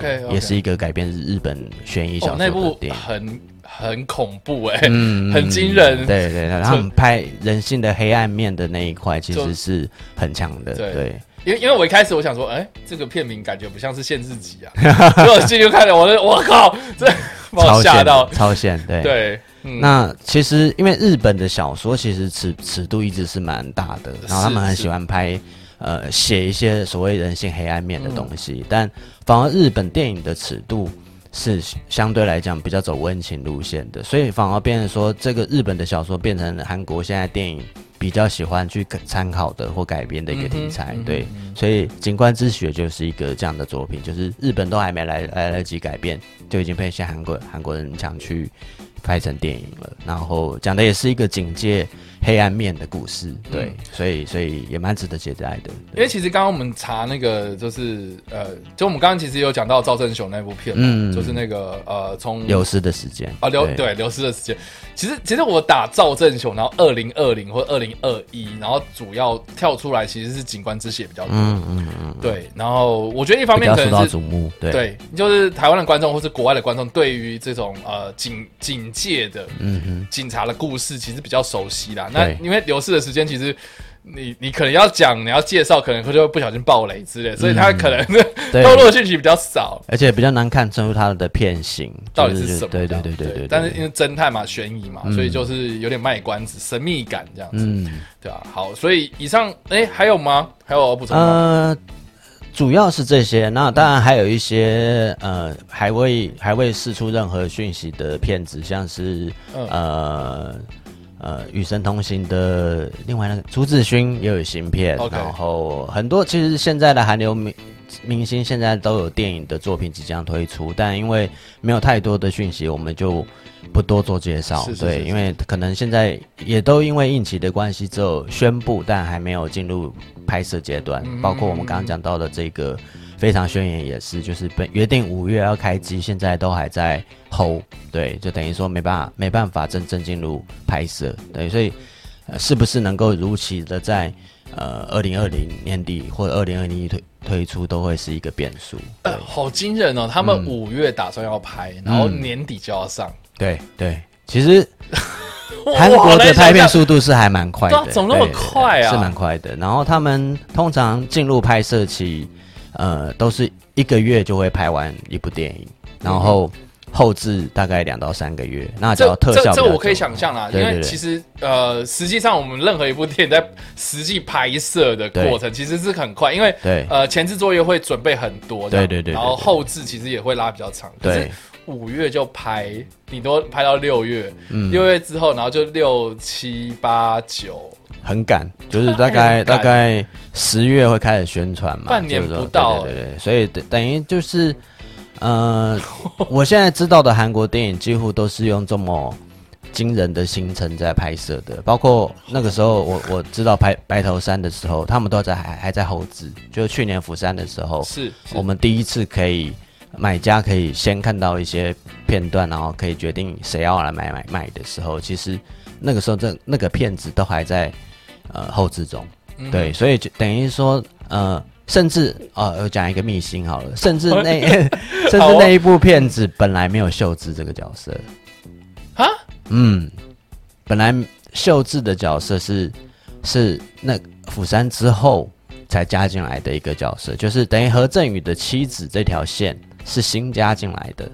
对，也是一个改编日本悬疑小说的电影，很很恐怖哎，很惊人。对对，然后拍人性的黑暗面的那一块其实是很强的。对，因为因为我一开始我想说，哎，这个片名感觉不像是限制级啊，所以我进去看了，我 我靠，这把我吓到，超限，对。对。那其实，因为日本的小说其实尺尺度一直是蛮大的，然后他们很喜欢拍，呃，写一些所谓人性黑暗面的东西。但反而日本电影的尺度是相对来讲比较走温情路线的，所以反而变成说，这个日本的小说变成韩国现在电影比较喜欢去参考的或改编的一个题材。对，所以《警官之血》就是一个这样的作品，就是日本都还没来来得及改变，就已经被一些韩国韩国人抢去。拍成电影了，然后讲的也是一个警戒黑暗面的故事，对，所以所以也蛮值得期待的。因为其实刚刚我们查那个，就是呃，就我们刚刚其实有讲到赵正雄那部片嘛，就是那个呃，从流失的时间啊，流对流失的时间。其实其实我打赵正雄，然后二零二零或二零二一，然后主要跳出来其实是警官之血比较多，嗯嗯嗯，对。然后我觉得一方面可能是瞩目，对对，就是台湾的观众或是国外的观众对于这种呃警警戒的嗯嗯警察的故事其实比较熟悉啦。那因为流逝的时间其实。你你可能要讲，你要介绍，可能会就会不小心爆雷之类，所以他可能透露的信息比较少，而且比较难看出他的片型到底是什么。对对对对对。但是因为侦探嘛，悬疑嘛，所以就是有点卖关子，神秘感这样子，对啊？好，所以以上哎还有吗？还有补充吗？呃，主要是这些，那当然还有一些呃还未还未释出任何讯息的片子，像是呃。呃，与神同行的另外那个朱志勋也有新片，然后很多其实现在的韩流明明星现在都有电影的作品即将推出，但因为没有太多的讯息，我们就不多做介绍。对，因为可能现在也都因为应期的关系，只有宣布，但还没有进入拍摄阶段。包括我们刚刚讲到的这个。非常宣言也是，就是本约定五月要开机，现在都还在 hold，对，就等于说没办法，没办法真正进入拍摄，对，所以是不是能够如期的在呃二零二零年底或者二零二零一推推出，都会是一个变数。呃，好惊人哦！他们五月打算要拍，然后年底就要上。对对，其实 韩国的拍片速度是还蛮快的，怎么那么快啊？是蛮快的。然后他们通常进入拍摄期。呃，都是一个月就会拍完一部电影，然后后置大概两到三个月。那只要特效，这我可以想象啦，因为其实呃，实际上我们任何一部电影在实际拍摄的过程其实是很快，因为对呃前置作业会准备很多，对对对，然后后置其实也会拉比较长。对，五月就拍，顶多拍到六月，六月之后，然后就六七八九。很赶，就是 大概大概十月会开始宣传嘛，半年不到，对对对，所以等于就是，呃，我现在知道的韩国电影几乎都是用这么惊人的行程在拍摄的，包括那个时候我 我知道拍白头山的时候，他们都在还还在猴子，就是去年釜山的时候，是我们第一次可以买家可以先看到一些片段，然后可以决定谁要来买买卖的时候，其实那个时候这那个片子都还在。呃，后置中，对，所以就等于说，呃，甚至啊，我讲一个秘辛好了，甚至 那 甚至那一部片子本来没有秀智这个角色，啊，嗯，本来秀智的角色是是那釜山之后才加进来的一个角色，就是等于何振宇的妻子这条线是新加进来的，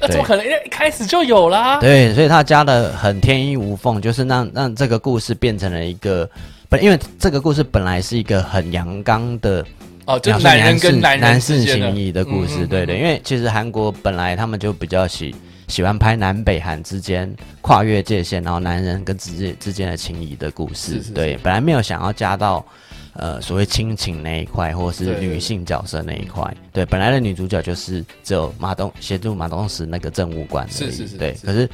那怎么可能？因为一开始就有啦，对，所以他加的很天衣无缝，就是让让这个故事变成了一个本。因为这个故事本来是一个很阳刚的哦，就男人跟男男士情谊的故事，对对。因为其实韩国本来他们就比较喜喜欢拍南北韩之间跨越界限，然后男人跟之间之间的情谊的故事，对。本来没有想要加到呃所谓亲情那一块，或是女性角色那一块，对。本来的女主角就是只有马东协助马东石那个政务官，是是是，对。可是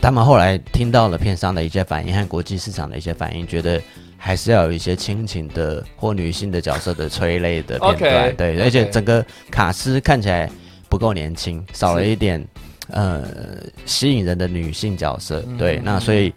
他们后来听到了片商的一些反应和国际市场的一些反应，觉得。还是要有一些亲情的或女性的角色的催泪的片段。对，而且整个卡斯看起来不够年轻，少了一点呃吸引人的女性角色。对，那所以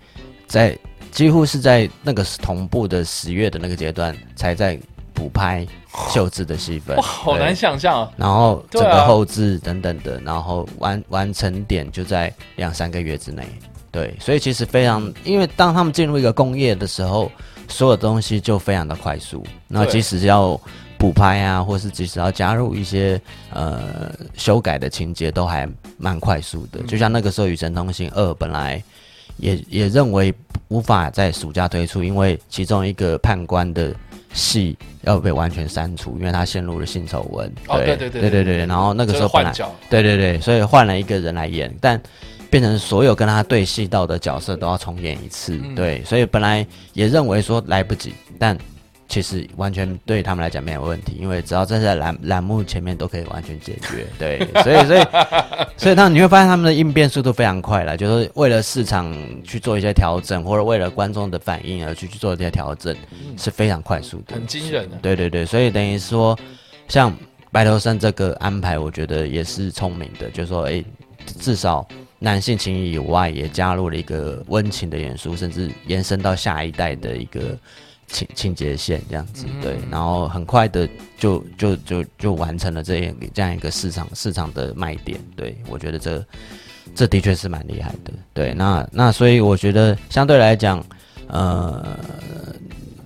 在几乎是在那个同步的十月的那个阶段，才在补拍秀智的戏份。哇，好难想象。然后整个后置等等的，然后完完成点就在两三个月之内。对，所以其实非常，因为当他们进入一个工业的时候，所有东西就非常的快速。那即使要补拍啊，或是即使要加入一些呃修改的情节，都还蛮快速的。就像那个时候《与神同行二》本来也也认为无法在暑假推出，因为其中一个判官的戏要被完全删除，因为他陷入了性丑闻。对对对对对对。然后那个时候本来对对对，所以换了一个人来演，但。变成所有跟他对戏到的角色都要重演一次，对，所以本来也认为说来不及，但其实完全对他们来讲没有问题，因为只要站在栏栏目前面都可以完全解决，对，所以所以所以他你会发现他们的应变速度非常快了，就是为了市场去做一些调整，或者为了观众的反应而去去做一些调整，是非常快速的，很惊人的，对对对，所以等于说像白头山这个安排，我觉得也是聪明的，就是说，哎，至少。男性情谊以外，也加入了一个温情的元素，甚至延伸到下一代的一个情情节线这样子，对，然后很快的就就就就完成了这样这样一个市场市场的卖点，对我觉得这这的确是蛮厉害的，对，那那所以我觉得相对来讲，呃。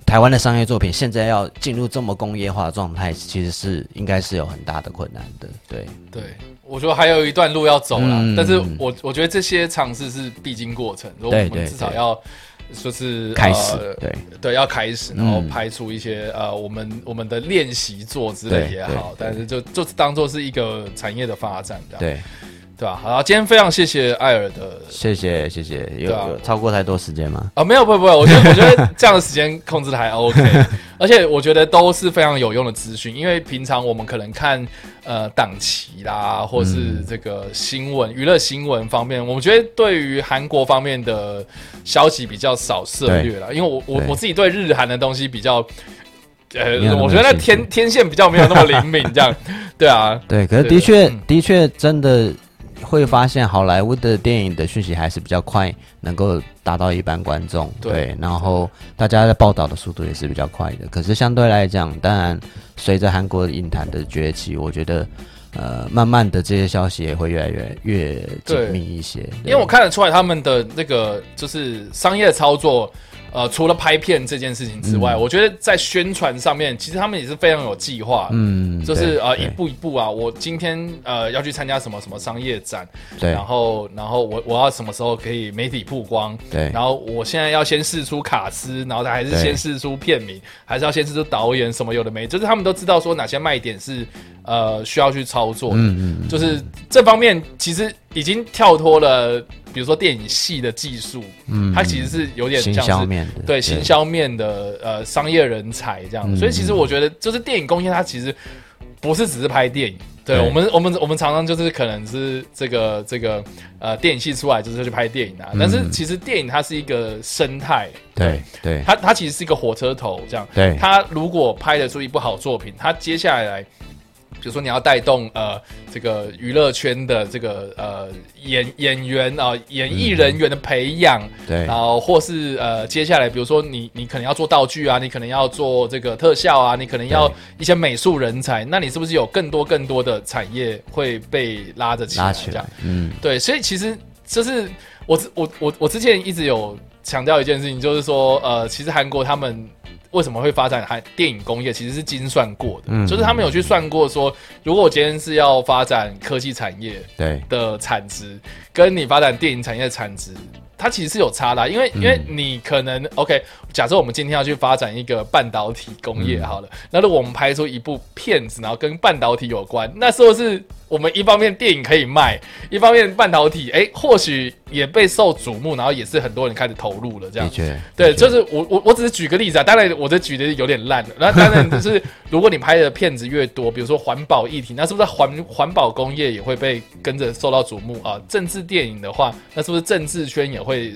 台湾的商业作品现在要进入这么工业化的状态，其实是应该是有很大的困难的。对对，我觉得还有一段路要走了，但是我我觉得这些尝试是必经过程。我们至少要说是开始，对。对，要开始，然后拍出一些呃，我们我们的练习做之类也好，但是就就当做是一个产业的发展，对。对吧？好，今天非常谢谢艾尔的，谢谢谢谢。有超过太多时间吗？啊，没有，不不，我觉得我觉得这样的时间控制的还 OK，而且我觉得都是非常有用的资讯。因为平常我们可能看呃档期啦，或是这个新闻娱乐新闻方面，我们觉得对于韩国方面的消息比较少涉略了。因为我我我自己对日韩的东西比较，呃，我觉得那天天线比较没有那么灵敏，这样对啊，对，可是的确的确真的。会发现好莱坞的电影的讯息还是比较快，能够达到一般观众。对，然后大家的报道的速度也是比较快的。可是相对来讲，当然随着韩国影坛的崛起，我觉得呃，慢慢的这些消息也会越来越越紧密一些。因为我看得出来他们的那个就是商业操作。呃，除了拍片这件事情之外，我觉得在宣传上面，其实他们也是非常有计划。嗯，就是呃，一步一步啊，我今天呃要去参加什么什么商业展，对，然后然后我我要什么时候可以媒体曝光，对，然后我现在要先试出卡司，然后他还是先试出片名，还是要先试出导演什么有的没，就是他们都知道说哪些卖点是呃需要去操作。嗯嗯，就是这方面其实已经跳脱了。比如说电影系的技术，嗯，它其实是有点像是对行销面的呃商业人才这样，所以其实我觉得就是电影工业它其实不是只是拍电影，对我们我们我们常常就是可能是这个这个呃电影系出来就是去拍电影啊，但是其实电影它是一个生态，对对，它它其实是一个火车头这样，对，它如果拍得出一部好作品，它接下来。比如说你要带动呃这个娱乐圈的这个呃演演员啊演艺人员的培养，对，然后或是呃接下来比如说你你可能要做道具啊，你可能要做这个特效啊，你可能要一些美术人才，那你是不是有更多更多的产业会被拉着起来？这样，嗯，对，所以其实就是我我我我之前一直有强调一件事情，就是说呃其实韩国他们。为什么会发展还电影工业？其实是精算过的，就是他们有去算过，说如果我今天是要发展科技产业对的产值，跟你发展电影产业的产值。它其实是有差的，因为因为你可能 OK，假设我们今天要去发展一个半导体工业好了，那如果我们拍出一部片子，然后跟半导体有关，那是不是我们一方面电影可以卖，一方面半导体哎或许也被受瞩目，然后也是很多人开始投入了这样。对，就是我我我只是举个例子啊，当然我这举的有点烂了，那当然就是如果你拍的片子越多，比如说环保议题，那是不是环环保工业也会被跟着受到瞩目啊？政治电影的话，那是不是政治圈也会？会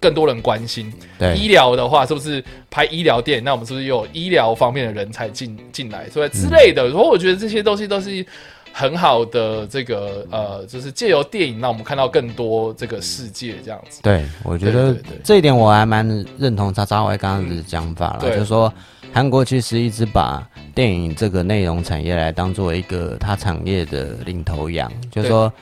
更多人关心。对，医疗的话，是不是拍医疗电影？那我们是不是有医疗方面的人才进进来，所以之类的？所以我觉得这些东西都是很好的，这个呃，就是借由电影让我们看到更多这个世界这样子。对，我觉得这一点我还蛮认同查查伟刚刚的讲法了，就是说韩国其实一直把电影这个内容产业来当做一个它产业的领头羊，就是说。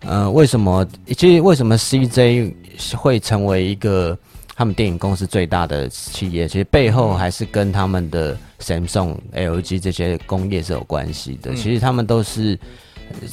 呃，为什么？其实为什么 CJ 会成为一个他们电影公司最大的企业？其实背后还是跟他们的 Samsung、LG 这些工业是有关系的。其实他们都是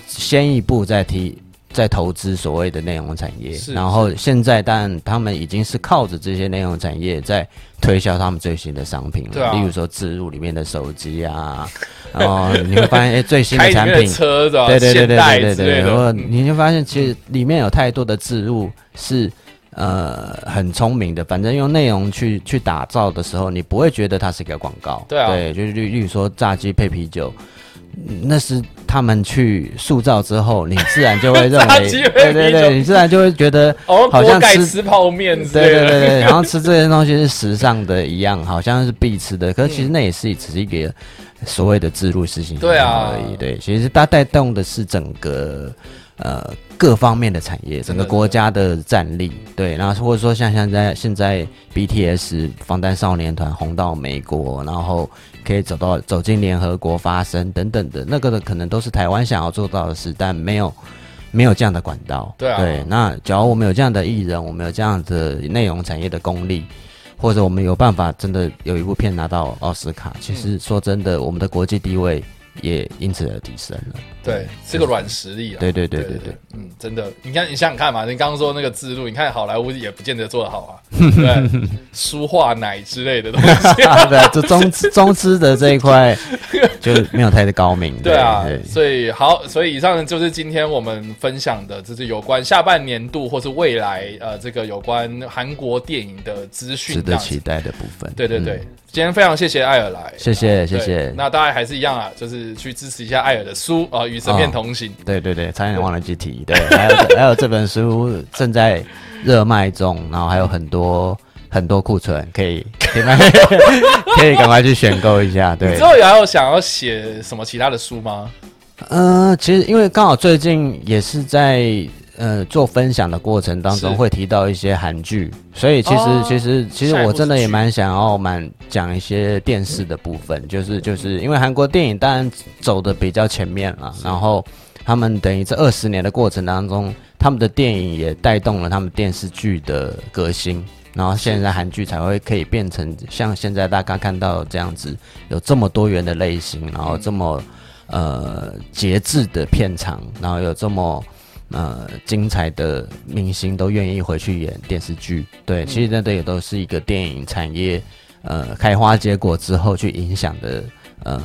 先一步在提。在投资所谓的内容产业，然后现在，但他们已经是靠着这些内容产业在推销他们最新的商品了。例如说，置入里面的手机啊，然后 你会发现，哎，最新的产品，车对对对对对对，然后你就发现，其实里面有太多的置入是呃很聪明的。反正用内容去去打造的时候，你不会觉得它是一个广告。对啊，对，就是例例如说炸鸡配啤酒。那是他们去塑造之后，你自然就会认为，对对对，你自然就会觉得，好像吃吃泡面，对对对，然后吃这些东西是时尚的一样，好像是必吃的。可是其实那也是只是一个所谓的自入事情，对啊而已。对，其实它带动的是整个呃各方面的产业，整个国家的战力。对，然后或者说像现在现在 BTS 防弹少年团红到美国，然后。可以走到走进联合国发声等等的那个的，可能都是台湾想要做到的事，但没有没有这样的管道。对啊，对。那假如我们有这样的艺人，我们有这样的内容产业的功力，或者我们有办法真的有一部片拿到奥斯卡，其实说真的，我们的国际地位。也因此而提升了，对，是个软实力啊。对对对对对，嗯，真的，你看，你想想看嘛，你刚刚说那个字路，你看好莱坞也不见得做得好啊，对，书画奶之类的东西，对，就中 中资的这一块就没有太的高明。对啊，所以好，所以以上就是今天我们分享的，就是有关下半年度或是未来呃这个有关韩国电影的资讯，值得期待的部分。对对对。今天非常谢谢艾尔来，谢谢谢谢。那大家还是一样啊，就是去支持一下艾尔的书啊，《与神片同行》。对对对，差点忘了具体。对，还有 还有这本书正在热卖中，然后还有很多很多库存，可以可以 可以赶快去选购一下。对，之后还有想要写什么其他的书吗？嗯，其实因为刚好最近也是在。呃，做分享的过程当中会提到一些韩剧，所以其实其实其实我真的也蛮想要蛮讲一些电视的部分，就是就是因为韩国电影当然走的比较前面了，然后他们等于这二十年的过程当中，他们的电影也带动了他们电视剧的革新，然后现在韩剧才会可以变成像现在大家看到这样子，有这么多元的类型，然后这么呃节制的片场，然后有这么。呃，精彩的明星都愿意回去演电视剧，对，其实那这也都是一个电影产业呃开花结果之后去影响的呃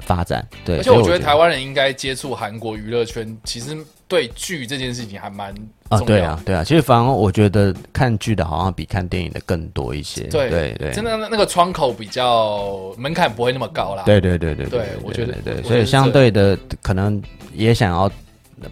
发展，对。而且我觉得台湾人应该接触韩国娱乐圈，其实对剧这件事情还蛮啊，对啊，对啊。其实反而我觉得看剧的好像比看电影的更多一些，对对对，真的那个窗口比较门槛不会那么高啦，对对对对对，我觉得对，所以相对的可能也想要。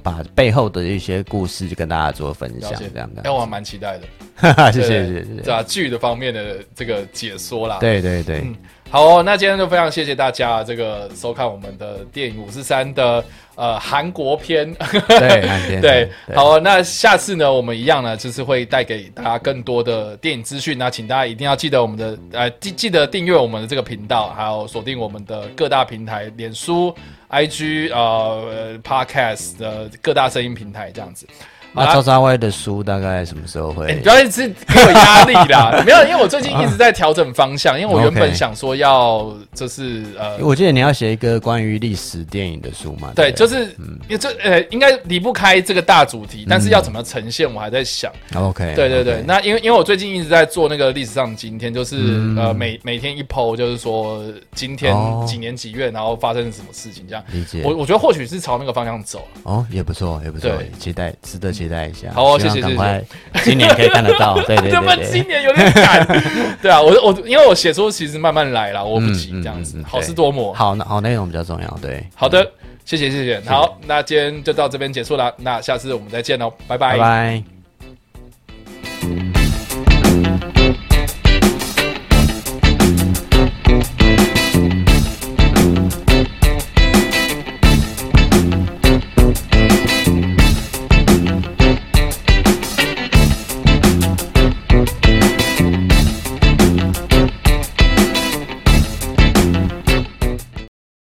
把背后的一些故事就跟大家做分享，这样的，哎，我蛮期待的，谢 谢谢谢，对吧？剧的方面的这个解说啦，对对对，好，那今天就非常谢谢大家这个收看我们的电影五四三的呃韩国片，对 对，好，那下次呢，我们一样呢，就是会带给大家更多的电影资讯，那请大家一定要记得我们的呃记记得订阅我们的这个频道，还有锁定我们的各大平台，脸书。I G 呃，Podcast 的各大声音平台这样子。那赵昭威的书大概什么时候会？不要是给我压力啦，没有，因为我最近一直在调整方向，因为我原本想说要就是呃，我记得你要写一个关于历史电影的书嘛？对，就是因为这呃应该离不开这个大主题，但是要怎么呈现，我还在想。OK，对对对，那因为因为我最近一直在做那个历史上今天，就是呃每每天一 PO，就是说今天几年几月，然后发生了什么事情这样。理解。我我觉得或许是朝那个方向走。哦，也不错，也不错，期待，值得。期待期待一下，好，谢谢谢谢，今年可以看得到，对对对对，今年有点赶，对啊，我我因为我写作其实慢慢来了，我不急这样子，好事多磨，好那好内容比较重要，对，好的，谢谢谢谢，好，那今天就到这边结束了，那下次我们再见哦，拜拜。拜拜。